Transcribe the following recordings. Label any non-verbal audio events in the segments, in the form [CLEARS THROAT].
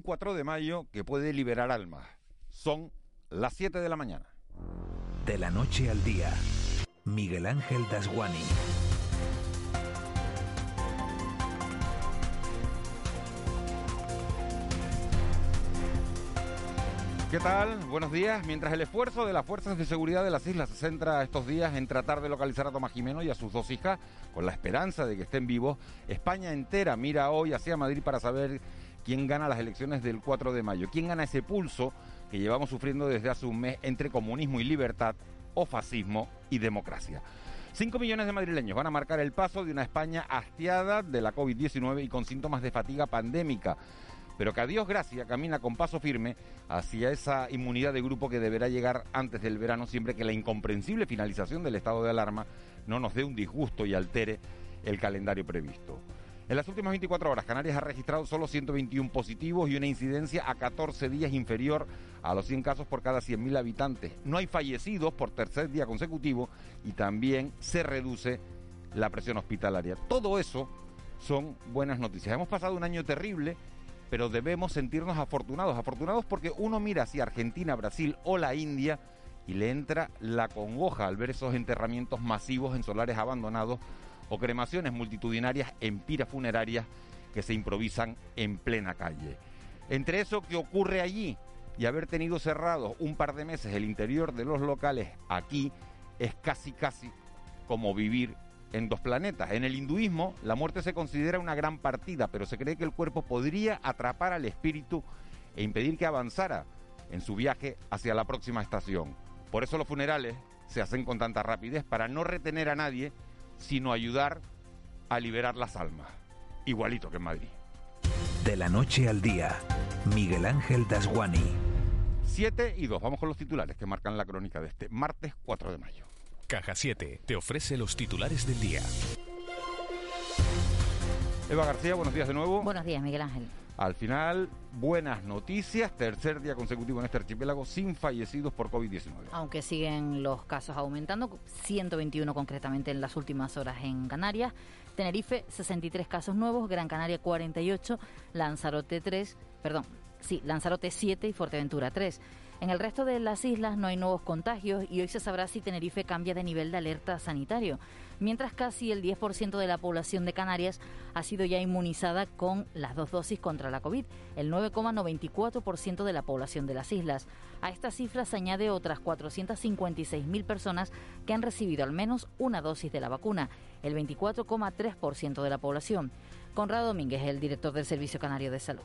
Un 4 de mayo que puede liberar almas. Son las 7 de la mañana. De la noche al día, Miguel Ángel Dasguani. ¿Qué tal? Buenos días. Mientras el esfuerzo de las fuerzas de seguridad de las islas se centra estos días en tratar de localizar a Tomás Jimeno y a sus dos hijas, con la esperanza de que estén vivos, España entera mira hoy hacia Madrid para saber quién gana las elecciones del 4 de mayo, quién gana ese pulso que llevamos sufriendo desde hace un mes entre comunismo y libertad o fascismo y democracia. Cinco millones de madrileños van a marcar el paso de una España hastiada de la COVID-19 y con síntomas de fatiga pandémica pero que a Dios gracia camina con paso firme hacia esa inmunidad de grupo que deberá llegar antes del verano, siempre que la incomprensible finalización del estado de alarma no nos dé un disgusto y altere el calendario previsto. En las últimas 24 horas, Canarias ha registrado solo 121 positivos y una incidencia a 14 días inferior a los 100 casos por cada 100.000 habitantes. No hay fallecidos por tercer día consecutivo y también se reduce la presión hospitalaria. Todo eso son buenas noticias. Hemos pasado un año terrible pero debemos sentirnos afortunados, afortunados porque uno mira hacia Argentina, Brasil o la India y le entra la congoja al ver esos enterramientos masivos en solares abandonados o cremaciones multitudinarias en piras funerarias que se improvisan en plena calle. Entre eso que ocurre allí y haber tenido cerrados un par de meses el interior de los locales aquí es casi casi como vivir en dos planetas. En el hinduismo, la muerte se considera una gran partida, pero se cree que el cuerpo podría atrapar al espíritu e impedir que avanzara en su viaje hacia la próxima estación. Por eso los funerales se hacen con tanta rapidez, para no retener a nadie, sino ayudar a liberar las almas. Igualito que en Madrid. De la noche al día, Miguel Ángel Dasguani. 7 y 2. Vamos con los titulares que marcan la crónica de este martes 4 de mayo. Caja 7 te ofrece los titulares del día. Eva García, buenos días de nuevo. Buenos días, Miguel Ángel. Al final, buenas noticias. Tercer día consecutivo en este archipiélago sin fallecidos por COVID-19. Aunque siguen los casos aumentando, 121 concretamente en las últimas horas en Canarias. Tenerife, 63 casos nuevos. Gran Canaria, 48. Lanzarote, 3. Perdón, sí, Lanzarote, 7 y Fuerteventura, 3. En el resto de las islas no hay nuevos contagios y hoy se sabrá si Tenerife cambia de nivel de alerta sanitario, mientras casi el 10% de la población de Canarias ha sido ya inmunizada con las dos dosis contra la COVID, el 9,94% de la población de las islas. A esta cifra se añade otras 456.000 personas que han recibido al menos una dosis de la vacuna, el 24,3% de la población. Conrado Domínguez, el director del Servicio Canario de Salud.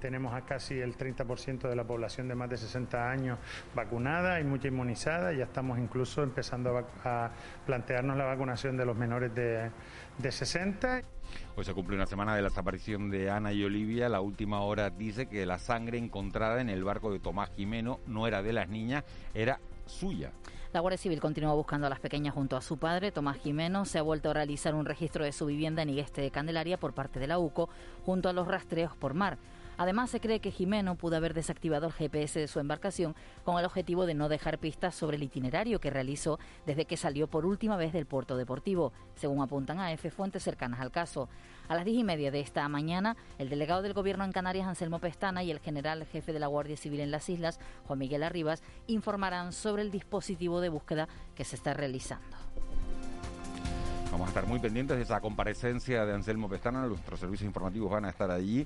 Tenemos a casi el 30% de la población de más de 60 años vacunada y mucha inmunizada. Ya estamos incluso empezando a, plantearnos la vacunación de los menores de, de 60. Hoy se cumple una semana de la desaparición de Ana y Olivia. La última hora dice que la sangre encontrada en el barco de Tomás Jimeno no era de las niñas, era suya. La Guardia Civil continúa buscando a las pequeñas junto a su padre, Tomás Jimeno. Se ha vuelto a realizar un registro de su vivienda en Igueste de Candelaria por parte de la UCO, junto a los rastreos por mar. Además, se cree que Jimeno pudo haber desactivado el GPS de su embarcación con el objetivo de no dejar pistas sobre el itinerario que realizó desde que salió por última vez del puerto deportivo, según apuntan a F fuentes cercanas al caso. A las diez y media de esta mañana, el delegado del Gobierno en Canarias, Anselmo Pestana, y el general jefe de la Guardia Civil en las islas, Juan Miguel Arribas, informarán sobre el dispositivo de búsqueda que se está realizando. Vamos a estar muy pendientes de esa comparecencia de Anselmo Pestana. Nuestros servicios informativos van a estar allí.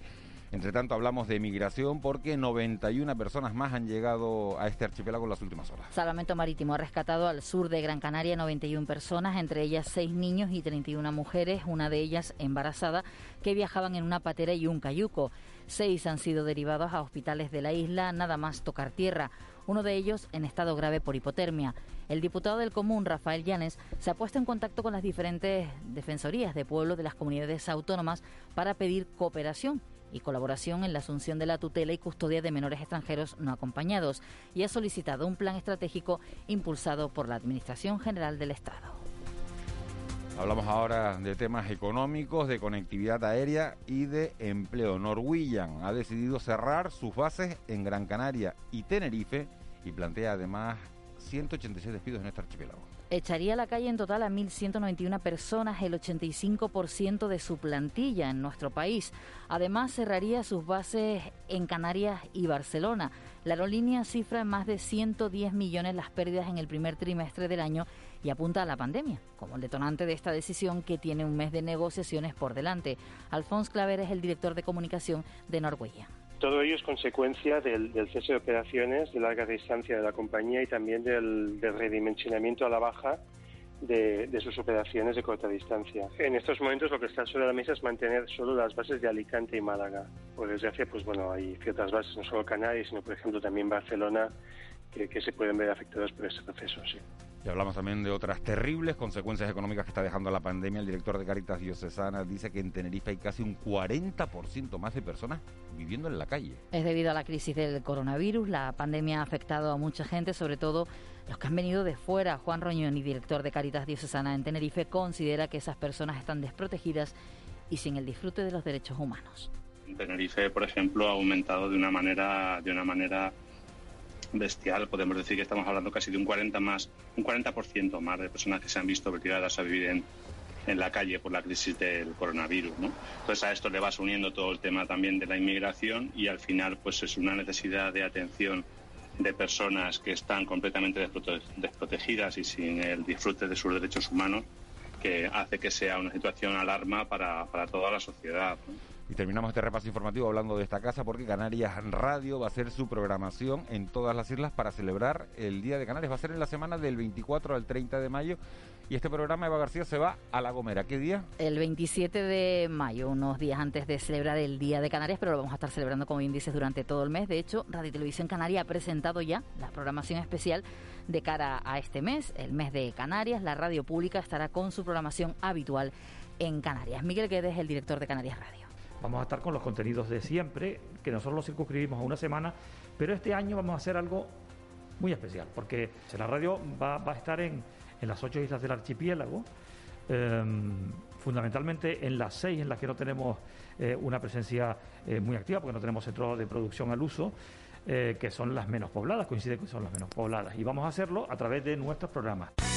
Entre tanto, hablamos de migración porque 91 personas más han llegado a este archipiélago en las últimas horas. Salvamento Marítimo ha rescatado al sur de Gran Canaria 91 personas, entre ellas 6 niños y 31 mujeres, una de ellas embarazada, que viajaban en una patera y un cayuco. Seis han sido derivados a hospitales de la isla, nada más tocar tierra uno de ellos en estado grave por hipotermia. El diputado del Común, Rafael Llanes, se ha puesto en contacto con las diferentes defensorías de pueblo de las comunidades autónomas para pedir cooperación y colaboración en la asunción de la tutela y custodia de menores extranjeros no acompañados y ha solicitado un plan estratégico impulsado por la Administración General del Estado. Hablamos ahora de temas económicos, de conectividad aérea y de empleo. Norwegian ha decidido cerrar sus bases en Gran Canaria y Tenerife y plantea además 186 despidos en este archipiélago. Echaría a la calle en total a 1.191 personas, el 85% de su plantilla en nuestro país. Además, cerraría sus bases en Canarias y Barcelona. La aerolínea cifra en más de 110 millones las pérdidas en el primer trimestre del año y apunta a la pandemia como el detonante de esta decisión que tiene un mes de negociaciones por delante. Alfonso Claver es el director de comunicación de Norwegian. Todo ello es consecuencia del, cese de operaciones de larga distancia de la compañía y también del, redimensionamiento a la baja de, sus operaciones de corta distancia. En estos momentos lo que está sobre la mesa es mantener solo las bases de Alicante y Málaga. Por desgracia, pues bueno, hay ciertas bases, no solo Canarias, sino por ejemplo también Barcelona, que, que se pueden ver afectadas por este proceso. Sí. Y hablamos también de otras terribles consecuencias económicas que está dejando la pandemia. El director de Caritas Diocesana dice que en Tenerife hay casi un 40% más de personas viviendo en la calle. Es debido a la crisis del coronavirus. La pandemia ha afectado a mucha gente, sobre todo los que han venido de fuera. Juan Roñón, director de Caritas Diocesana en Tenerife, considera que esas personas están desprotegidas y sin el disfrute de los derechos humanos. Tenerife, por ejemplo, ha aumentado de una manera, de una manera bestial. Podemos decir que estamos hablando casi de un 40 más, un 40% más de personas que se han visto obligadas a vivir en, en la calle por la crisis del coronavirus. Entonces a esto le vas uniendo todo el tema también de la inmigración y al final pues es una necesidad de atención de personas que están completamente desprotegidas y sin el disfrute de sus derechos humanos que hace que sea una situación alarma para, para toda la sociedad. Y terminamos este repaso informativo hablando de esta casa porque Canarias Radio va a hacer su programación en todas las islas para celebrar el Día de Canarias. Va a ser en la semana del 24 al 30 de mayo. Y este programa, Eva García, se va a La Gomera. ¿Qué día? El 27 de mayo, unos días antes de celebrar el Día de Canarias, pero lo vamos a estar celebrando, como bien durante todo el mes. De hecho, Radio Televisión Canaria ha presentado ya la programación especial de cara a este mes, el mes de Canarias. La radio pública estará con su programación habitual en Canarias. Miguel Guedes, el director de Canarias Radio. Vamos a estar con los contenidos de siempre, que nosotros los circunscribimos a una semana, pero este año vamos a hacer algo muy especial, porque la radio va, a estar en, las ocho islas del archipiélago, em, fundamentalmente en las seis en las que no tenemos eh, una presencia eh, muy activa, porque no tenemos centro de producción al uso. Eh, que son las menos pobladas, coincide que son las menos pobladas. Y vamos a hacerlo a través de nuestros programas.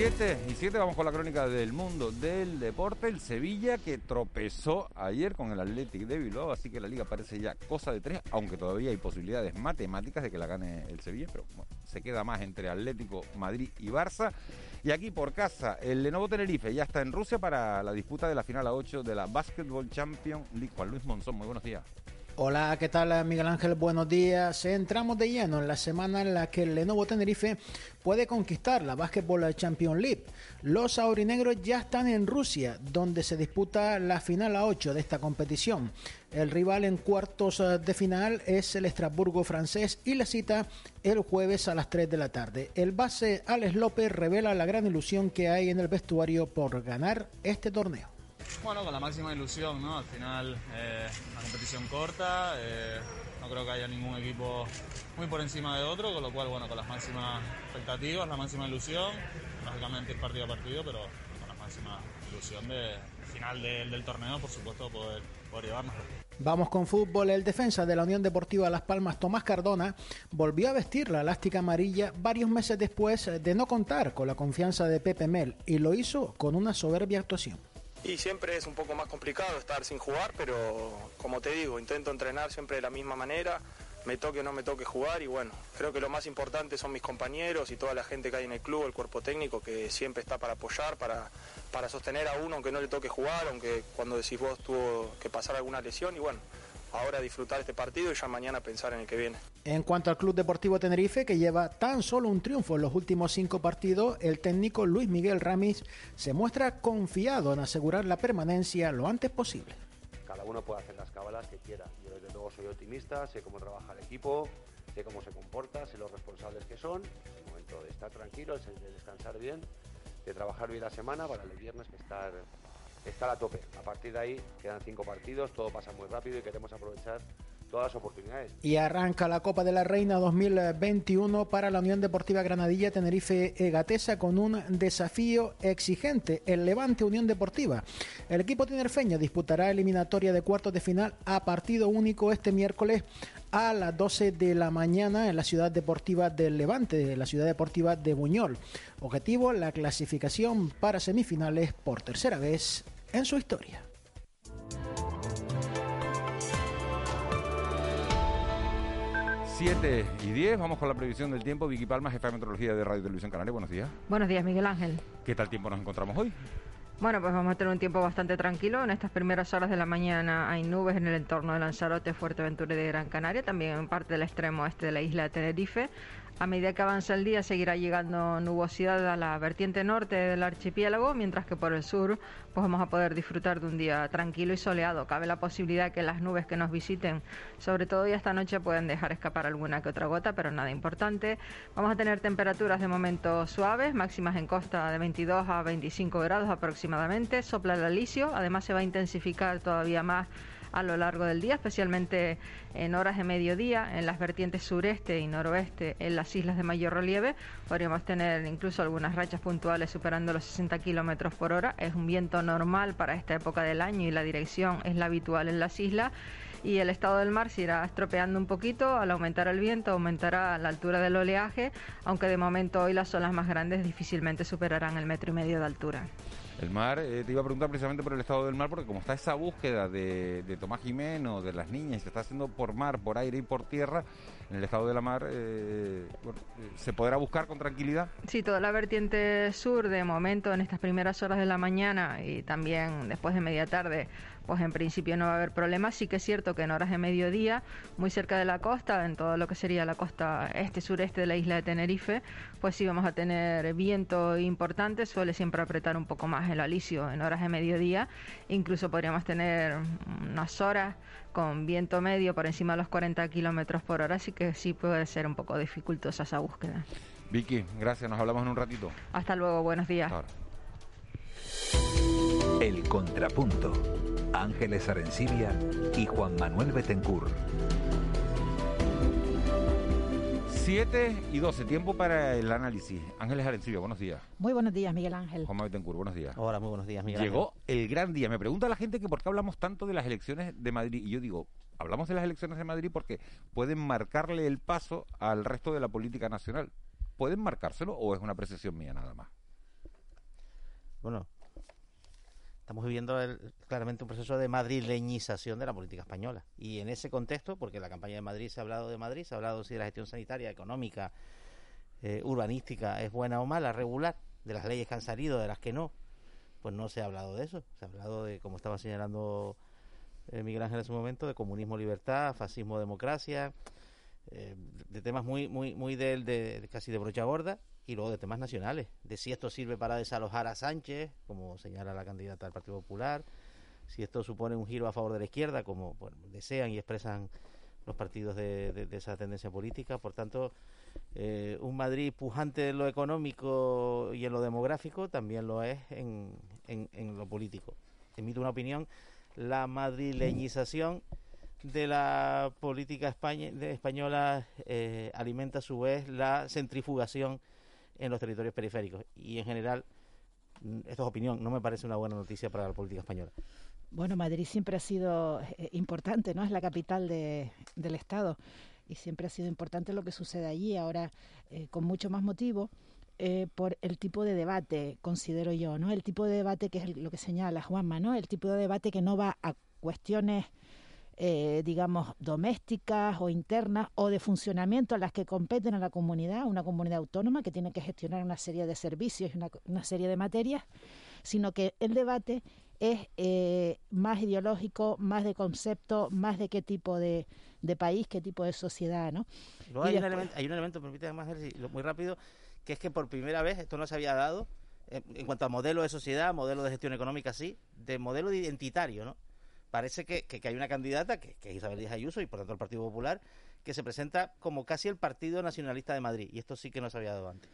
7 y 7 vamos con la crónica del mundo del deporte. El Sevilla que tropezó ayer con el Athletic de Bilbao, así que la liga parece ya cosa de tres, aunque todavía hay posibilidades matemáticas de que la gane el Sevilla, pero se queda más entre Atlético, Madrid y Barça. Y aquí por casa, el Lenovo Tenerife ya está en Rusia para la disputa de la final a 8 de la Basketball Champions League. Juan Luis Monzón, muy buenos días. Hola, ¿qué tal Miguel Ángel? Buenos días. Entramos de lleno en la semana en la que el Lenovo Tenerife puede conquistar la Basketball Champions League. Los aurinegros ya están en Rusia, donde se disputa la final a 8 de esta competición. El rival en cuartos eh, de final es el Estrasburgo francés y la cita el jueves a las 3 de la tarde. El base Alex López revela la gran ilusión que hay en el vestuario por ganar este torneo. Bueno, con la máxima ilusión, ¿no? Al final, eh, una competición corta, eh, no creo que haya ningún equipo muy por encima de otro, con lo cual, bueno, con las máximas expectativas, la máxima ilusión, lógicamente partido a partido, pero con la máxima ilusión de final del torneo, por supuesto, poder, poder llevarnos. Vamos con fútbol. El defensa de la Unión Deportiva Las Palmas, Tomás Cardona, volvió a vestir la elástica amarilla varios meses después de no contar con la confianza de Pepe Mel y lo hizo con una soberbia actuación. Y siempre es un poco más complicado estar sin jugar, pero como te digo, intento entrenar siempre de la misma manera, me toque o no me toque jugar y bueno, creo que lo más importante son mis compañeros y toda la gente que hay en el club, el cuerpo técnico que siempre está para apoyar, para, para sostener a uno aunque no le toque jugar, aunque cuando decís vos tuvo que pasar alguna lesión y bueno, ahora disfrutar este partido y ya mañana pensar en el que viene. En cuanto al Club Deportivo Tenerife, que lleva tan solo un triunfo en los últimos cinco partidos, el técnico Luis Miguel Ramis se muestra confiado en asegurar la permanencia lo antes posible. Cada uno puede hacer las cabalas que quiera. Yo desde luego soy optimista, sé cómo trabaja el equipo, sé cómo se comporta, sé los responsables que son. Es el momento de estar tranquilos, de descansar bien, de trabajar bien la semana para el viernes que estar estar a tope. A partir de ahí quedan cinco partidos, todo pasa muy rápido y queremos aprovechar todas las oportunidades. Y arranca la Copa de la Reina 2021 para la Unión Deportiva Granadilla Tenerife Egatesa con un desafío exigente, el Levante Unión Deportiva. El equipo tinerfeño disputará eliminatoria de cuartos de final a partido único este miércoles a las 12 de la mañana en la ciudad deportiva del Levante, la ciudad deportiva de Buñol. Objetivo, la clasificación para semifinales por tercera vez en su historia. 7 y 10, vamos con la previsión del tiempo. Vicky Palma, jefa de meteorología de Radio Televisión Canaria, buenos días. Buenos días, Miguel Ángel. ¿Qué tal tiempo nos encontramos hoy? Bueno, pues vamos a tener un tiempo bastante tranquilo. En estas primeras horas de la mañana hay nubes en el entorno de Lanzarote, Fuerteventura y de Gran Canaria, también en parte del extremo este de la isla de Tenerife. A medida que avanza el día seguirá llegando nubosidad a la vertiente norte del archipiélago, mientras que por el sur pues vamos a poder disfrutar de un día tranquilo y soleado. Cabe la posibilidad que las nubes que nos visiten, sobre todo ya esta noche, pueden dejar escapar alguna que otra gota, pero nada importante. Vamos a tener temperaturas de momento suaves, máximas en costa de 22 a 25 grados aproximadamente. Sopla el alisio, además se va a intensificar todavía más a lo largo del día, especialmente en horas de mediodía, en las vertientes sureste y noroeste, en las islas de mayor relieve. Podríamos tener incluso algunas rachas puntuales superando los 60 kilómetros por hora. Es un viento normal para esta época del año y la dirección es la habitual en las islas y el estado del mar se irá estropeando un poquito. Al aumentar el viento, aumentará la altura del oleaje, aunque de momento hoy las olas más grandes difícilmente superarán el metro y medio de altura. El mar, eh, te iba a preguntar precisamente por el estado del mar, porque como está esa búsqueda de, Tomás Jimeno, de las niñas, se está haciendo por mar, por aire y por tierra, en el estado de la mar, eh, eh, ¿se podrá buscar con tranquilidad? Sí, toda la vertiente sur, de momento, en estas primeras horas de la mañana y también después de media tarde, pues en principio no va a haber problemas. Sí que es cierto que en horas de mediodía, muy cerca de la costa, en todo lo que sería la costa este-sureste de la isla de Tenerife, pues sí vamos a tener viento importante, suele siempre apretar un poco más el alisio en horas de mediodía, incluso podríamos tener unas horas con viento medio por encima de los 40 kilómetros por hora, así que sí puede ser un poco dificultosa esa búsqueda. Vicky, gracias, nos hablamos en un ratito. Hasta luego, buenos días. El Contrapunto. Ángeles Arencibia y Juan Manuel Betencur. 7 y 12, tiempo para el análisis. Ángeles Arencibia, buenos días. Muy buenos días, Miguel Ángel. Juan Manuel Betencur, buenos días. Hola, muy buenos días, Miguel Llegó el gran día. Me pregunta la gente que por qué hablamos tanto de las elecciones de Madrid. Y yo digo, hablamos de las elecciones de Madrid porque pueden marcarle el paso al resto de la política nacional. ¿Pueden marcárselo o es una apreciación mía nada más? Bueno, estamos viviendo claramente un proceso de madrileñización de la política española. Y en ese contexto, porque la campaña de Madrid se ha hablado de Madrid, se ha hablado si la gestión sanitaria, económica, eh, urbanística es buena o mala, regular, de las leyes que han salido, de las que no, pues no se ha hablado de eso. Se ha hablado de, como estaba señalando eh, Miguel Ángel en su momento, de comunismo, libertad, fascismo, democracia, eh, de temas muy, muy, muy de, de, casi de brocha gorda y luego de temas nacionales, de si esto sirve para desalojar a Sánchez, como señala la candidata del Partido Popular, si esto supone un giro a favor de la izquierda, como desean y expresan los partidos de, esa tendencia política. Por tanto, eh, un Madrid pujante en lo económico y en lo demográfico también lo es en, en, lo político. Emito una opinión, la madrileñización de la política española eh, alimenta a su vez la centrifugación en los territorios periféricos. Y en general, mm, esto es opinión, no me parece una buena noticia para la política española. Bueno, Madrid siempre ha sido eh, importante, ¿no? Es la capital de, del Estado y siempre ha sido importante lo que sucede allí. Ahora, eh, con mucho más motivo, eh, por el tipo de debate, considero yo, ¿no? El tipo de debate que es lo que señala Juanma, ¿no? El tipo de debate que no va a cuestiones eh, digamos, domésticas o internas o de funcionamiento a las que competen a la comunidad, una comunidad autónoma que tiene que gestionar una serie de servicios y una, serie de materias, sino que el debate es eh, más ideológico, más de concepto, más de qué tipo de, de país, qué tipo de sociedad, ¿no? Luego hay, un elemento, hay un elemento, permítame más muy rápido, que es que por primera vez, esto no se había dado, en, cuanto a modelo de sociedad, modelo de gestión económica, sí, de modelo identitario, ¿no? Parece que, que, hay una candidata, que, que, es Isabel Díaz Ayuso, y por tanto el Partido Popular, que se presenta como casi el Partido Nacionalista de Madrid, y esto sí que no se había dado antes.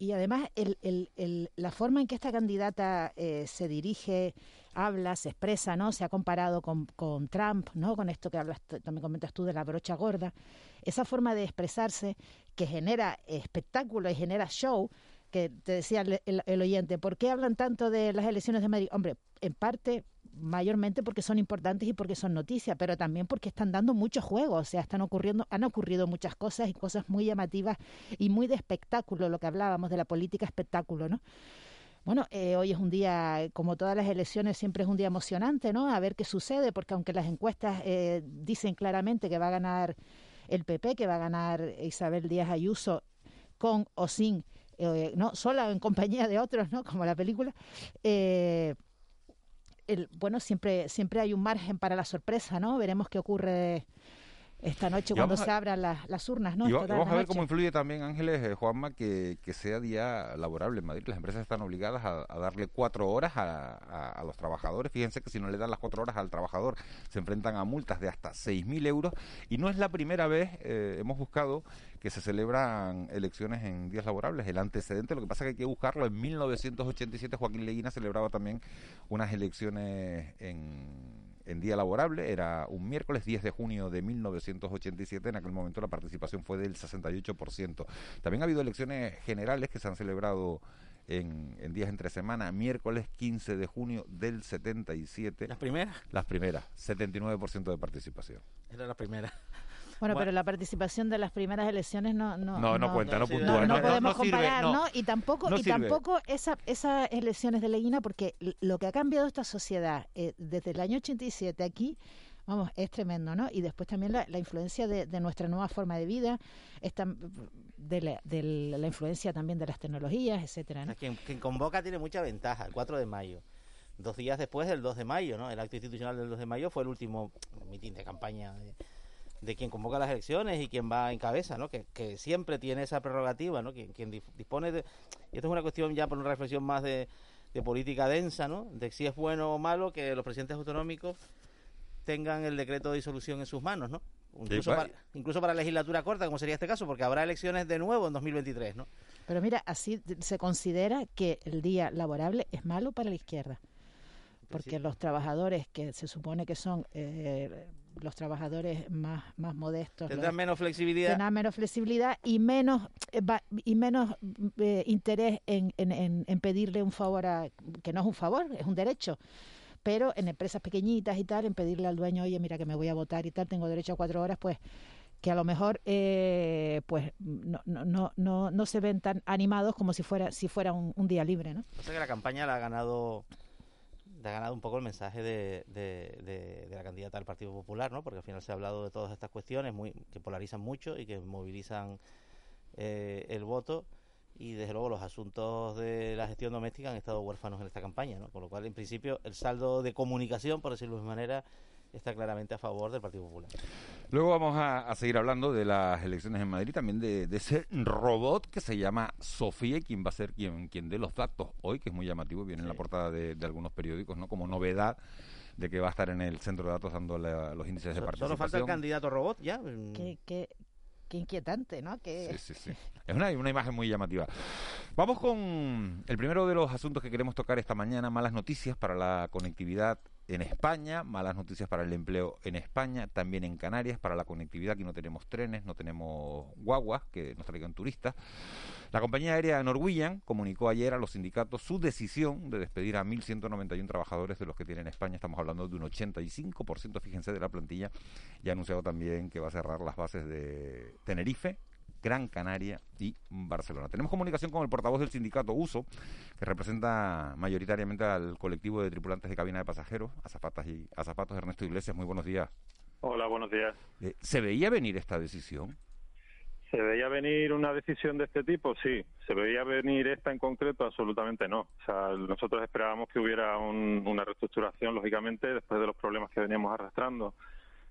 Y además, el, la forma en que esta candidata eh, se dirige, habla, se expresa, ¿no? Se ha comparado con, con Trump, ¿no? Con esto que hablas, también comentas tú de la brocha gorda. Esa forma de expresarse que genera espectáculo y genera show, que te decía el, oyente, ¿por qué hablan tanto de las elecciones de Madrid? Hombre, en parte mayormente porque son importantes y porque son noticias, pero también porque están dando mucho juego, o sea, están ocurriendo, han ocurrido muchas cosas y cosas muy llamativas y muy de espectáculo, lo que hablábamos de la política espectáculo, ¿no? Bueno, eh, hoy es un día, como todas las elecciones, siempre es un día emocionante, ¿no? A ver qué sucede, porque aunque las encuestas eh, dicen claramente que va a ganar el PP, que va a ganar Isabel Díaz Ayuso con o sin, eh, no, sola o en compañía de otros, ¿no? Como la película. Eh, bueno, siempre, siempre hay un margen para la sorpresa, ¿no? Veremos qué ocurre esta noche cuando se abran las, urnas, ¿no? Y vamos a ver cómo influye también, Ángeles, eh, Juanma, que, que, sea día laborable en Madrid. Las empresas están obligadas a, darle cuatro horas a, a, los trabajadores. Fíjense que si no le dan las cuatro horas al trabajador, se enfrentan a multas de hasta 6.000 euros. Y no es la primera vez, eh, hemos buscado que se celebran elecciones en días laborables. El antecedente, lo que pasa es que hay que buscarlo. En 1987 Joaquín Leguina celebraba también unas elecciones en, en día laborable. Era un miércoles 10 de junio de 1987. En aquel momento la participación fue del 68%. También ha habido elecciones generales que se han celebrado en, en, días entre semana, miércoles 15 de junio del 77. ¿Las primeras? Las primeras, 79% de participación. Era la primera. Bueno, pero la participación de las primeras elecciones no no no, no, cuenta, no, puntúa. No, podemos comparar, ¿no? Y tampoco y tampoco esa, esas elecciones de Leguina, porque lo que ha cambiado esta sociedad eh, desde el año 87 aquí vamos, es tremendo, ¿no? Y después también la, influencia de, nuestra nueva forma de vida, esta, de, la, de la influencia también de las tecnologías, etcétera. ¿no? quien, convoca tiene mucha ventaja, el 4 de mayo. Dos días después del 2 de mayo, ¿no? El acto institucional del 2 de mayo fue el último mitin de campaña de, de quien convoca las elecciones y quien va en cabeza, ¿no? Que, que siempre tiene esa prerrogativa, ¿no? Quien, quien dispone de... Y esto es una cuestión ya por una reflexión más de, de política densa, ¿no? De si es bueno o malo que los presidentes autonómicos tengan el decreto de disolución en sus manos, ¿no? Incluso, para, incluso para legislatura corta, como sería este caso, porque habrá elecciones de nuevo en 2023, ¿no? Pero mira, así se considera que el día laborable es malo para la izquierda, porque los trabajadores que se supone que son eh, los trabajadores más, más modestos tendrán menos flexibilidad. tendrán menos flexibilidad y menos eh, y menos eh, interés en, en, en, pedirle un favor a que no es un favor es un derecho. Pero en empresas pequeñitas y tal en pedirle al dueño oye mira que me voy a votar y tal tengo derecho a cuatro horas pues que a lo mejor eh, pues no, no, no, no se ven tan animados como si fuera si fuera un, un día libre no o sea que la campaña la ha ganado ha ganado un poco el mensaje de, de, la candidata del Partido Popular, ¿no? Porque al final se ha hablado de todas estas cuestiones muy, que polarizan mucho y que movilizan eh, el voto y desde luego los asuntos de la gestión doméstica han estado huérfanos en esta campaña, ¿no? Con lo cual, en principio, el saldo de comunicación, por decirlo de manera, está claramente a favor del Partido Popular. Luego vamos a, seguir hablando de las elecciones en Madrid, también de, ese robot que se llama Sofía, quien va a ser quien, quien dé los datos hoy, que es muy llamativo, viene en la portada de, algunos periódicos, ¿no? Como novedad de que va a estar en el centro de datos dando los índices de participación. Solo falta el candidato robot ya. Qué, inquietante, ¿no? Sí, sí, sí. Es una, una imagen muy llamativa. Vamos con el primero de los asuntos que queremos tocar esta mañana, malas noticias para la conectividad en España, malas noticias para el empleo en España, también en Canarias, para la conectividad, aquí no tenemos trenes, no tenemos guaguas que nos traigan turistas. La compañía aérea Norwegian comunicó ayer a los sindicatos su decisión de despedir a 1.191 trabajadores de los que tiene en España, estamos hablando de un 85%, fíjense, de la plantilla, y ha anunciado también que va a cerrar las bases de Tenerife, Gran Canaria y Barcelona. Tenemos comunicación con el portavoz del sindicato USO, que representa mayoritariamente al colectivo de tripulantes de cabina de pasajeros, azafatas y azafatos Ernesto Iglesias. Muy buenos días. Hola, buenos días. Eh, ¿Se veía venir esta decisión? ¿Se veía venir una decisión de este tipo? Sí. ¿Se veía venir esta en concreto? Absolutamente no. O sea, nosotros esperábamos que hubiera una reestructuración, lógicamente, después de los problemas que veníamos arrastrando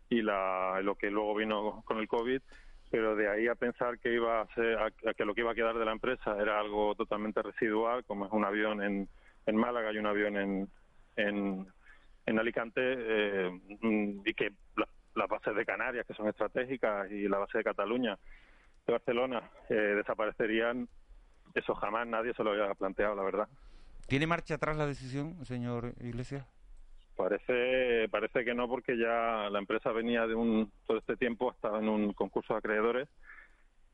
y la, lo que luego vino con el COVID, pero de ahí a pensar que iba a ser, que lo que iba a quedar de la empresa era algo totalmente residual, como es un avión en, en Málaga y un avión en, en, en Alicante, eh, y que las bases de Canarias, que son estratégicas, y la base de Cataluña, de Barcelona, eh, desaparecerían, eso jamás nadie se lo había planteado, la verdad. ¿Tiene marcha atrás la decisión, señor Iglesias? Parece, parece que no, porque ya la empresa venía de un, todo este tiempo estaba en un concurso de acreedores,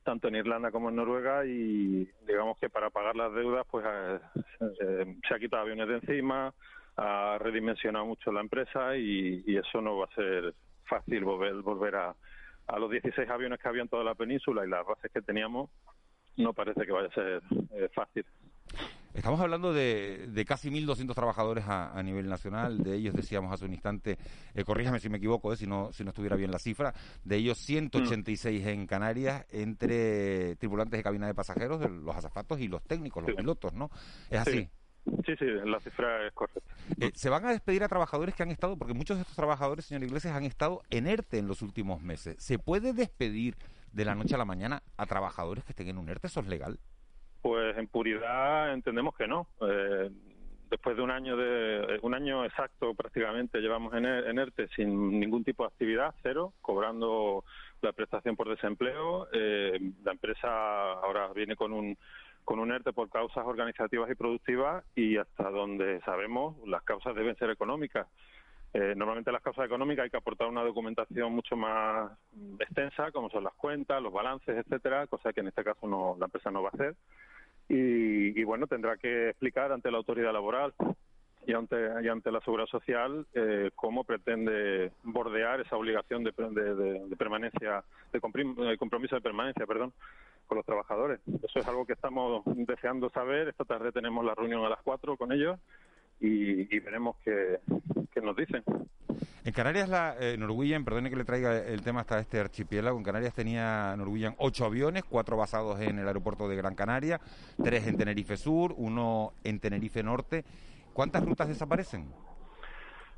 tanto en Irlanda como en Noruega, y digamos que para pagar las deudas, pues eh, eh, se ha quitado aviones de encima, ha redimensionado mucho la empresa y, eso no va a ser fácil volver, volver a, a los 16 aviones que había en toda la península y las bases que teníamos, no parece que vaya a ser eh, fácil. Estamos hablando de, de casi 1.200 trabajadores a, nivel nacional, de ellos decíamos hace un instante, eh, corríjame si me equivoco, eh, si, no, si no estuviera bien la cifra, de ellos 186 en Canarias entre tripulantes de cabina de pasajeros, los azafatos y los técnicos, los pilotos, ¿no? Es así. Sí, sí, la cifra es correcta. Eh, ¿Se van a despedir a trabajadores que han estado, porque muchos de estos trabajadores, señor Iglesias, han estado en ERTE en los últimos meses? ¿Se puede despedir de la noche a la mañana a trabajadores que estén en un ERTE? ¿Eso es legal? Pues en puridad entendemos que no. Eh, después de un año de un año exacto prácticamente llevamos en, en ERTE sin ningún tipo de actividad, cero, cobrando la prestación por desempleo. Eh, la empresa ahora viene con un con un ERTE por causas organizativas y productivas y hasta donde sabemos las causas deben ser económicas. Eh, normalmente las causas económicas hay que aportar una documentación mucho más extensa, como son las cuentas, los balances, etcétera, cosa que en este caso no, la empresa no va a hacer y, bueno, tendrá que explicar ante la autoridad laboral y ante, y ante la seguridad social eh, cómo pretende bordear esa obligación de, de, permanencia, de compromiso de permanencia, perdón, con los trabajadores. Eso es algo que estamos deseando saber. Esta tarde tenemos la reunión a las 4 con ellos y, veremos qué, nos dicen. En Canarias, la eh, Norwegian, perdone que le traiga el tema hasta este archipiélago, en Canarias tenía Norwegian ocho aviones, cuatro basados en el aeropuerto de Gran Canaria, tres en Tenerife Sur, uno en Tenerife Norte. ¿Cuántas rutas desaparecen?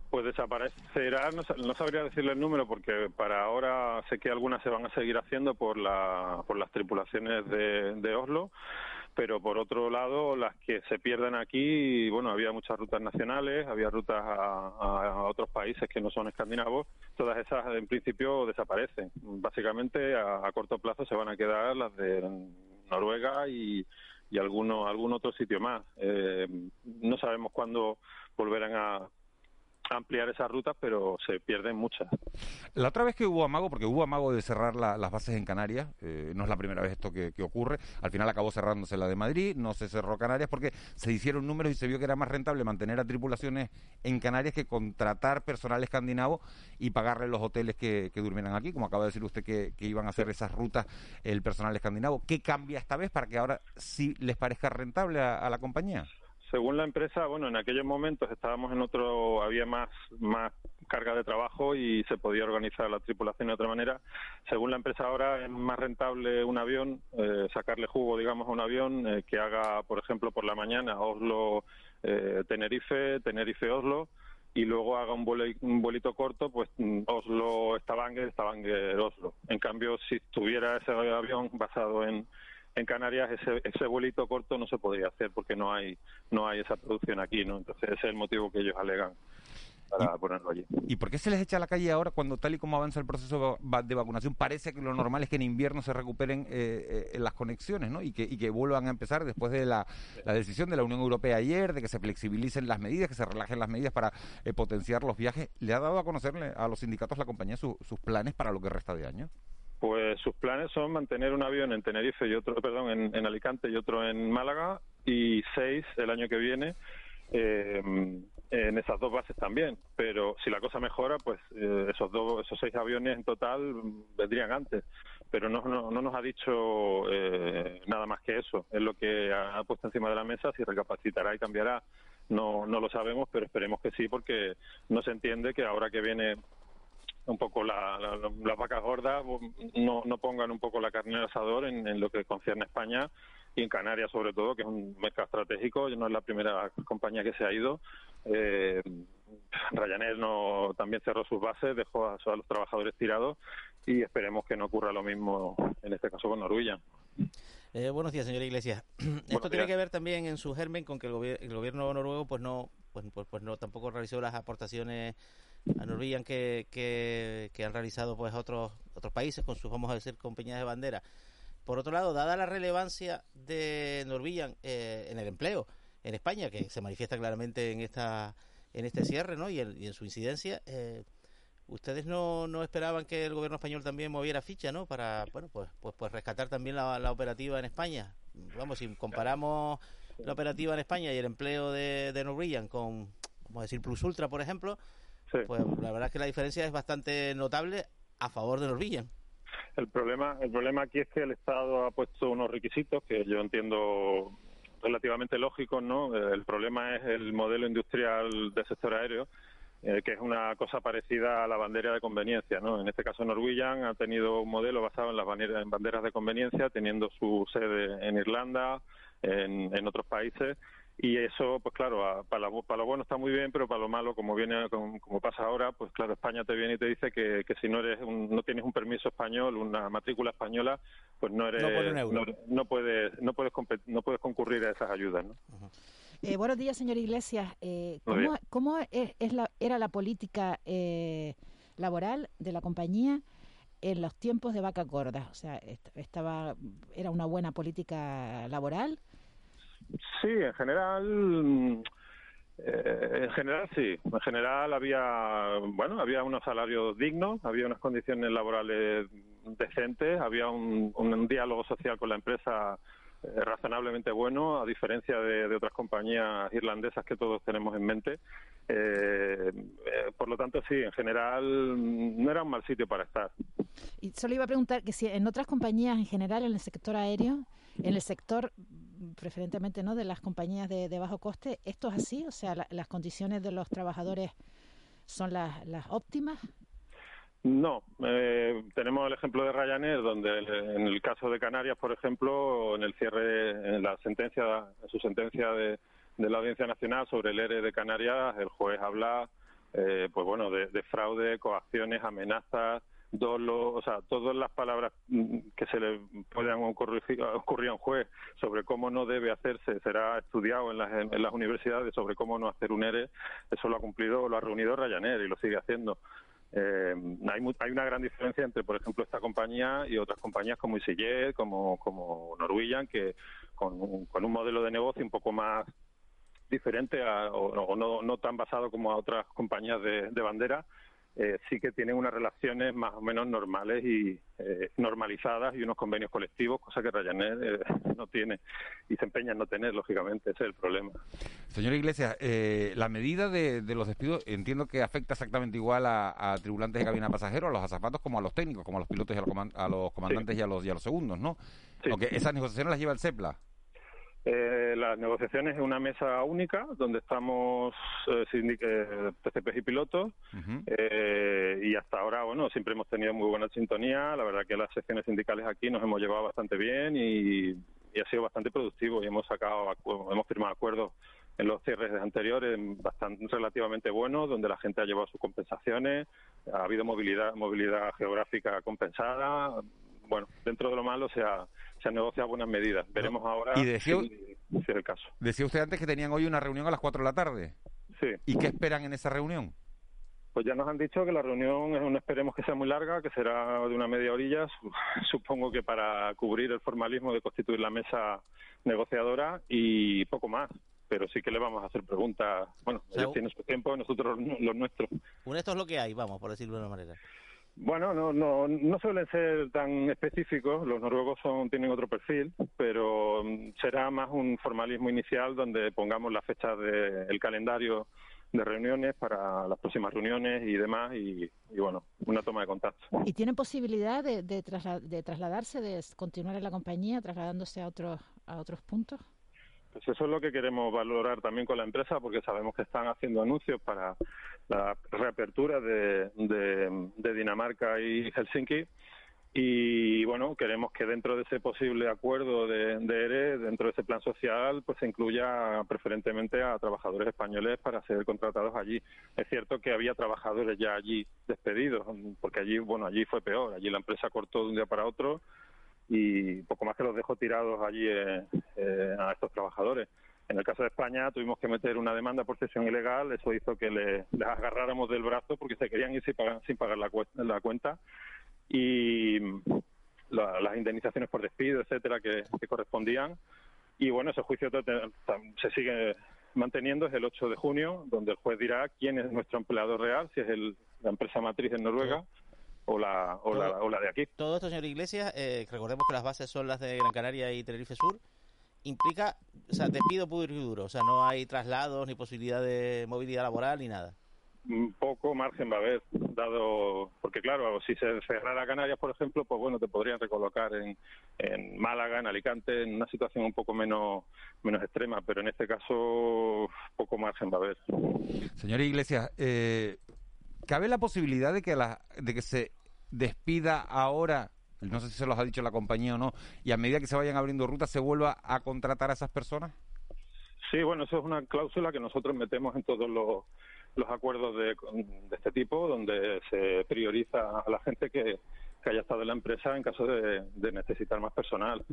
Pues desaparecerá, no, sabría decirle el número porque para ahora sé que algunas se van a seguir haciendo por, la, por las tripulaciones de, de Oslo, pero por otro lado las que se pierden aquí, bueno, había muchas rutas nacionales, había rutas a, otros países que no son escandinavos, todas esas en principio desaparecen. Básicamente a, corto plazo se van a quedar las de Noruega y, y alguno, algún otro sitio más. Eh, no sabemos cuándo volverán a, ampliar esas rutas, pero se pierden muchas. La otra vez que hubo amago, porque hubo amago de cerrar las bases en Canarias, eh, no es la primera vez esto que, ocurre, al final acabó cerrándose la de Madrid, no se cerró Canarias porque se hicieron números y se vio que era más rentable mantener a tripulaciones en Canarias que contratar personal escandinavo y pagarle los hoteles que, que durmieran aquí, como acaba de decir usted que, iban a hacer esas rutas el personal escandinavo. ¿Qué cambia esta vez para que ahora sí les parezca rentable a la compañía? Según la empresa, bueno, en aquellos momentos estábamos en otro, había más, más carga de trabajo y se podía organizar la tripulación de otra manera. Según la empresa ahora es más rentable un avión, eh, sacarle jugo, digamos, a un avión eh, que haga, por ejemplo, por la mañana Oslo-Tenerife, eh, Tenerife-Oslo y luego haga un, un vuelito corto, pues Oslo-Stavanger, Stavanger-Oslo. En cambio, si tuviera ese avión basado en en Canarias ese, ese vuelito corto no se podría hacer porque no hay no hay esa producción aquí, ¿no? Entonces ese es el motivo que ellos alegan para ponerlo allí. ¿Y por qué se les echa a la calle ahora cuando tal y como avanza el proceso de vacunación parece que lo normal es que en invierno se recuperen eh, eh, las conexiones, ¿no? Y que, y que vuelvan a empezar después de la, decisión de la Unión Europea ayer de que se flexibilicen las medidas, que se relajen las medidas para eh, potenciar los viajes. ¿Le ha dado a conocerle a los sindicatos la compañía sus planes para lo que resta de año? Pues sus planes son mantener un avión en Tenerife y otro, perdón, en, Alicante y otro en Málaga y seis el año que viene eh, en esas dos bases también. Pero si la cosa mejora, pues eh, esos dos, esos seis aviones en total vendrían antes. Pero no, no, nos ha dicho eh, nada más que eso. Es lo que ha puesto encima de la mesa. Si recapacitará y cambiará, no, no lo sabemos, pero esperemos que sí, porque no se entiende que ahora que viene un poco la, la- las vacas gordas no, no pongan un poco la carne al asador en, en lo que concierne a España y en Canarias sobre todo, que es un mercado estratégico, no es la primera compañía que se ha ido. Eh, Ryanair no, también cerró sus bases, dejó a, a los trabajadores tirados y esperemos que no ocurra lo mismo en este caso con Norwegian. Eh, buenos días, señora Iglesias. [CLEARS THROAT] Esto tiene que ver también en su germen con que el, gobier- el gobierno noruego pues no pues, pues, pues no tampoco realizó las aportaciones a que, que, que han realizado pues otros otros países con sus vamos a decir compañías de bandera. Por otro lado, dada la relevancia de Norwegian eh, en el empleo en España, que se manifiesta claramente en esta en este cierre ¿no? y, en, su incidencia, eh, ustedes no, no esperaban que el gobierno español también moviera ficha ¿no? para bueno pues pues, pues rescatar también la, operativa en España. Vamos, si comparamos la operativa en España y el empleo de, de con, vamos a decir, Plus Ultra, por ejemplo, pues la verdad es que la diferencia es bastante notable a favor de Norwegian. El problema, el problema aquí es que el Estado ha puesto unos requisitos que yo entiendo relativamente lógicos, ¿no? Eh, El problema es el modelo industrial del sector aéreo, eh, que es una cosa parecida a la bandera de conveniencia, ¿no? En este caso Norwegian ha tenido un modelo basado en las banderas, en banderas de conveniencia, teniendo su sede en Irlanda, en, en otros países, y eso, pues claro, a- para, lo, para lo bueno está muy bien, pero para lo malo, como viene, como, como pasa ahora, pues claro, España te viene y te dice que, que si no eres, un- no tienes un permiso español, una matrícula española, pues no eres, No no, no puedes, no puedes, no puedes concurrir a esas ayudas, ¿no? Eh, buenos días, señor Iglesias. Eh, ¿Cómo, cómo es, es la, era la política eh, laboral de la compañía en los tiempos de vacas gordas? O sea, est- estaba, era una buena política laboral. Sí, en general, eh, en general sí. En general había, bueno, había unos salarios dignos, había unas condiciones laborales decentes, había un, un diálogo social con la empresa eh, razonablemente bueno, a diferencia de, de otras compañías irlandesas que todos tenemos en mente. Eh, eh, por lo tanto, sí, en general no era un mal sitio para estar. Y solo iba a preguntar que si en otras compañías en general, en el sector aéreo, en el sector preferentemente no de las compañías de, de bajo coste, ¿esto es así? O sea, la- las condiciones de los trabajadores son las, las óptimas. No, eh, tenemos el ejemplo de Ryanair, donde en el caso de Canarias, por ejemplo, en el cierre, en la sentencia, en su sentencia de, de la Audiencia Nacional sobre el ERE de Canarias, el juez habla, eh, pues bueno, de, de fraude, coacciones, amenazas, dolo, o sea, todas las palabras mm, que se le puedan ocurrir, ocurrir a un juez sobre cómo no debe hacerse, será estudiado en las, en las universidades sobre cómo no hacer un ERE, eso lo ha cumplido, lo ha reunido Ryanair y lo sigue haciendo. Eh, hay, hay una gran diferencia entre, por ejemplo, esta compañía y otras compañías como EasyJet, como, como Norwegian, que con un, con un modelo de negocio un poco más diferente a- o, o no, no tan basado como a otras compañías de bandera, eh, sí que tienen unas relaciones más o menos normales y eh, normalizadas y unos convenios colectivos, cosa que Ryanair eh, no tiene y se empeña en no tener, lógicamente, ese es el problema. Señor Iglesias, eh, la medida de, de los despidos entiendo que afecta exactamente igual a, a tripulantes de cabina pasajeros, a los azafatos como a los técnicos, como a los pilotos y a los, coman- a los comandantes y, a los, y a los segundos, ¿no? Aunque esas negociaciones las lleva el CEPLA. Eh, las negociaciones es una mesa única donde estamos eh, eh, TCPs y pilotos eh, y hasta ahora, bueno, siempre hemos tenido muy buena sintonía. La verdad que las secciones sindicales aquí nos hemos llevado bastante bien y, y ha sido bastante productivo y hemos sacado, hemos firmado acuerdos en los cierres anteriores bastante relativamente buenos, donde la gente ha llevado sus compensaciones, ha habido movilidad movilidad geográfica compensada. Bueno, dentro de lo malo se ha, se han negociado buenas medidas. Veremos ahora Y decía- si, si es el caso. Decía usted antes que tenían hoy una reunión a las 4 de la tarde. Sí. ¿Y qué esperan en esa reunión? Pues ya nos han dicho que la reunión es no esperemos que sea muy larga, que será de una media orilla, su- [LAUGHS] supongo que para cubrir el formalismo de constituir la mesa negociadora y poco más. Pero sí que le vamos a hacer preguntas. Bueno, ellos tienen su tiempo, nosotros los nuestros. Un esto es lo que hay, vamos, por decirlo de una manera. Bueno, no, no, no suelen ser tan específicos. Los noruegos son, tienen otro perfil, pero mm, será más un formalismo inicial donde pongamos la fecha del calendario de reuniones para las próximas reuniones y demás, y, y bueno, una toma de contacto. ¿Y tienen posibilidad de, de, trasla- de trasladarse, de continuar en la compañía, trasladándose a otros, a otros puntos? Pues eso es lo que queremos valorar también con la empresa, porque sabemos que están haciendo anuncios para la reapertura de, de, Dinamarca y Helsinki y bueno, queremos que dentro de ese posible acuerdo de, de, ERE, dentro de ese plan social, pues se incluya preferentemente a trabajadores españoles para ser contratados allí. Es cierto que había trabajadores ya allí despedidos, porque allí, bueno, allí fue peor, allí la empresa cortó de un día para otro y poco más que los dejó tirados allí eh, eh, a estos trabajadores. En el caso de España tuvimos que meter una demanda por cesión ilegal, eso hizo que le, les agarráramos del brazo porque se querían ir sin pagar, sin pagar la, la cuenta y la, las indemnizaciones por despido, etcétera, que, que, correspondían. Y bueno, ese juicio se sigue manteniendo, es el 8 de junio, donde el juez dirá quién es nuestro empleador real, si es el, la empresa matriz en Noruega. O la, o, la, o la de aquí. Todo esto, señor Iglesias, eh, recordemos que las bases son las de Gran Canaria y Tenerife Sur, implica, o sea, despido puro y duro, o sea, no hay traslados ni posibilidad de movilidad laboral ni nada poco margen va a haber, dado, porque claro, si se cerrara Canarias, por ejemplo, pues bueno, te podrían recolocar en, en Málaga, en Alicante, en una situación un poco menos, menos extrema, pero en este caso poco margen va a haber. Señor Iglesias, eh, ¿cabe la posibilidad de que, de que se despida ahora no sé si se los ha dicho la compañía o no, y a medida que se vayan abriendo rutas, ¿se vuelva a contratar a esas personas? Sí, bueno, eso es una cláusula que nosotros metemos en todos los, los acuerdos de, de, este tipo, donde se prioriza a la gente que, que haya estado en la empresa en caso de necesitar más personal.